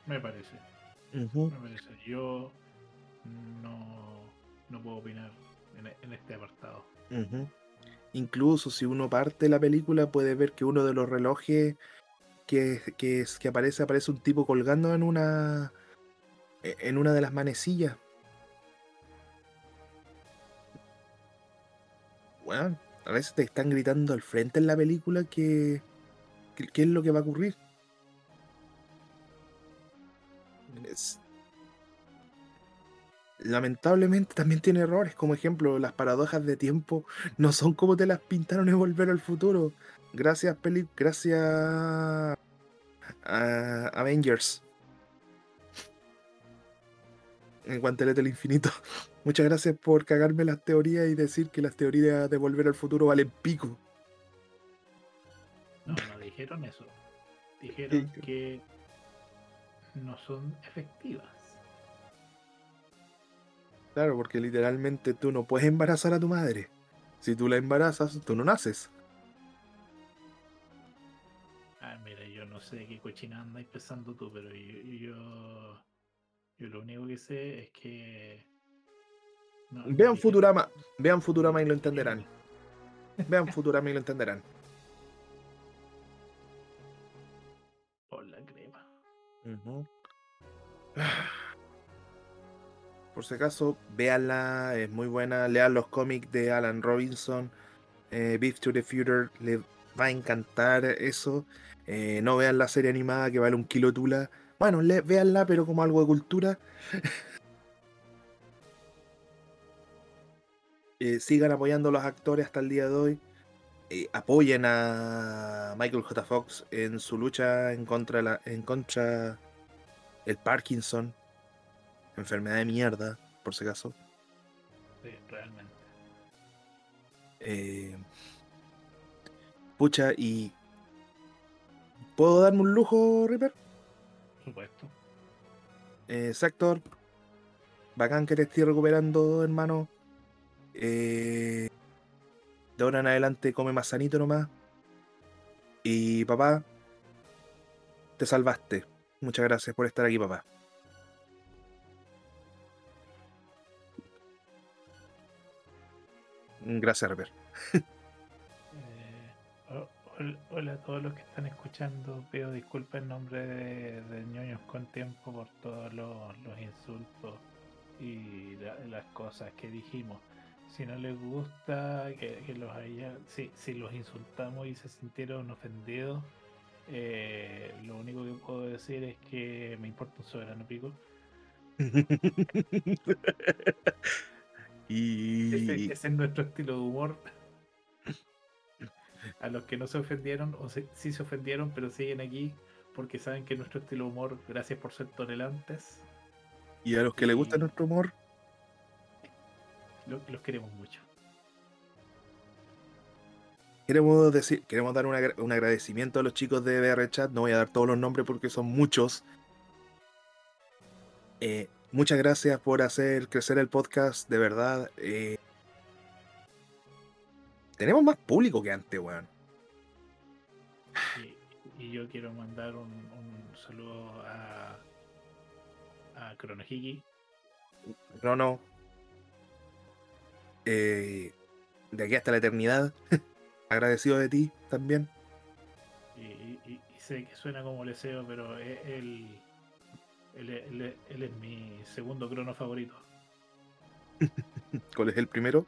Me parece. Me parece. Yo no, no puedo opinar en, en este apartado. Ujú. Incluso si uno parte la película puede ver que uno de los relojes que, que, que aparece, aparece un tipo colgando en una e- en una de las manecillas. Bueno, a veces te están gritando al frente en la película que, que- qué es lo que va a ocurrir. Es- Lamentablemente también tiene errores, como ejemplo, las paradojas de tiempo no son como te las pintaron en Volver al Futuro. Gracias, peli gracias a Avengers. En Guantelete del Infinito. Muchas gracias por cagarme las teorías y decir que las teorías de Volver al Futuro valen pico. No, no dijeron eso. Dijeron que no son efectivas. Claro, porque literalmente tú no puedes embarazar a tu madre. Si tú la embarazas, tú no naces. Ah, mira, yo no sé qué cochina andáis pensando tú, pero yo, yo, yo lo único que sé es que. no- Vean Futurama, vean Futurama y lo entenderán. Vean Futurama y lo entenderán. Por la crema. Ujú. Por si acaso, véanla, es muy buena. Lean los cómics de Alan Robinson. Eh, Beef to the Future, les va a encantar eso. Eh, no vean la serie animada que vale un kilo tula. Bueno, le, véanla, pero como algo de cultura. Eh, sigan apoyando a los actores hasta el día de hoy. Eh, apoyen a Michael J. Fox en su lucha en contra la, en contra el Parkinson, enfermedad de mierda, por si acaso. Sí, realmente. Eh, pucha, y ¿puedo darme un lujo, Ripper? Por supuesto. Eh, Sector, bacán que te estoy recuperando, hermano. Eh, de ahora en adelante come más sanito nomás. Y papá, te salvaste. Muchas gracias por estar aquí, papá. Gracias, Ripper. Eh, ho- hol- hola a todos los que están escuchando. Pido disculpas en nombre de, de ñoños con tiempo por todos los, los insultos y la- las cosas que dijimos. Si no les gusta que, que los haya, si, si los insultamos y se sintieron ofendidos, eh, lo único que puedo decir es que me importa un soberano pico. y Ese, ese es nuestro estilo de humor. A los que no se ofendieron, o se- sí se ofendieron, pero siguen aquí porque saben que nuestro estilo de humor, gracias por ser tolerantes, y a los que les gusta nuestro humor, lo- los queremos mucho. Queremos decir, queremos dar un agradecimiento a los chicos de BR Chat. No voy a dar todos los nombres porque son muchos. Eh, muchas gracias por hacer crecer el podcast, de verdad. eh, tenemos más público que antes, weón. Y, y yo quiero mandar un, un saludo a, a Kronohiki, No, no. Eh, de aquí hasta la eternidad. Agradecido de ti también. y, y- y- y sé que suena como leseo, pero es- él, él, él- él es mi segundo crono favorito. ¿Cuál es el primero?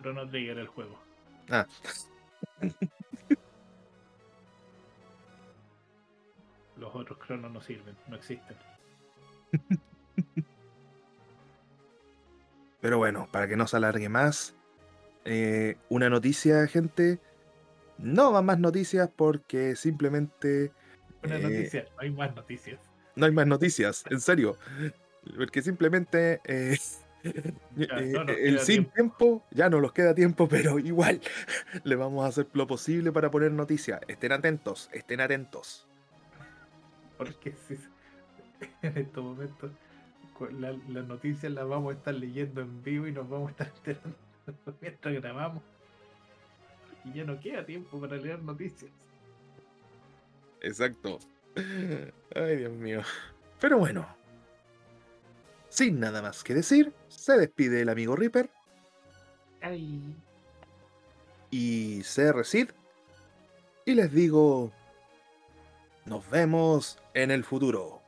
Chrono Trigger el juego. Ah, Los otros cronos no sirven, no existen. Pero bueno, para que no se alargue más, eh, una noticia, gente. No van más noticias porque simplemente Una Eh, noticia, no hay más noticias. No hay más noticias, en serio. Porque simplemente eh, Ya, eh, no el sin tiempo. tiempo ya no nos queda tiempo, pero igual le vamos a hacer lo posible para poner noticias. Estén atentos, estén atentos. Porque si, en estos momentos la- las noticias las vamos a estar leyendo en vivo y nos vamos a estar enterando mientras grabamos. Y ya no queda tiempo para leer noticias. Exacto. Ay, Dios mío. Pero bueno. Sin nada más que decir, se despide el amigo Reaper Ay. y CR Sid. Y les digo, nos vemos en el futuro.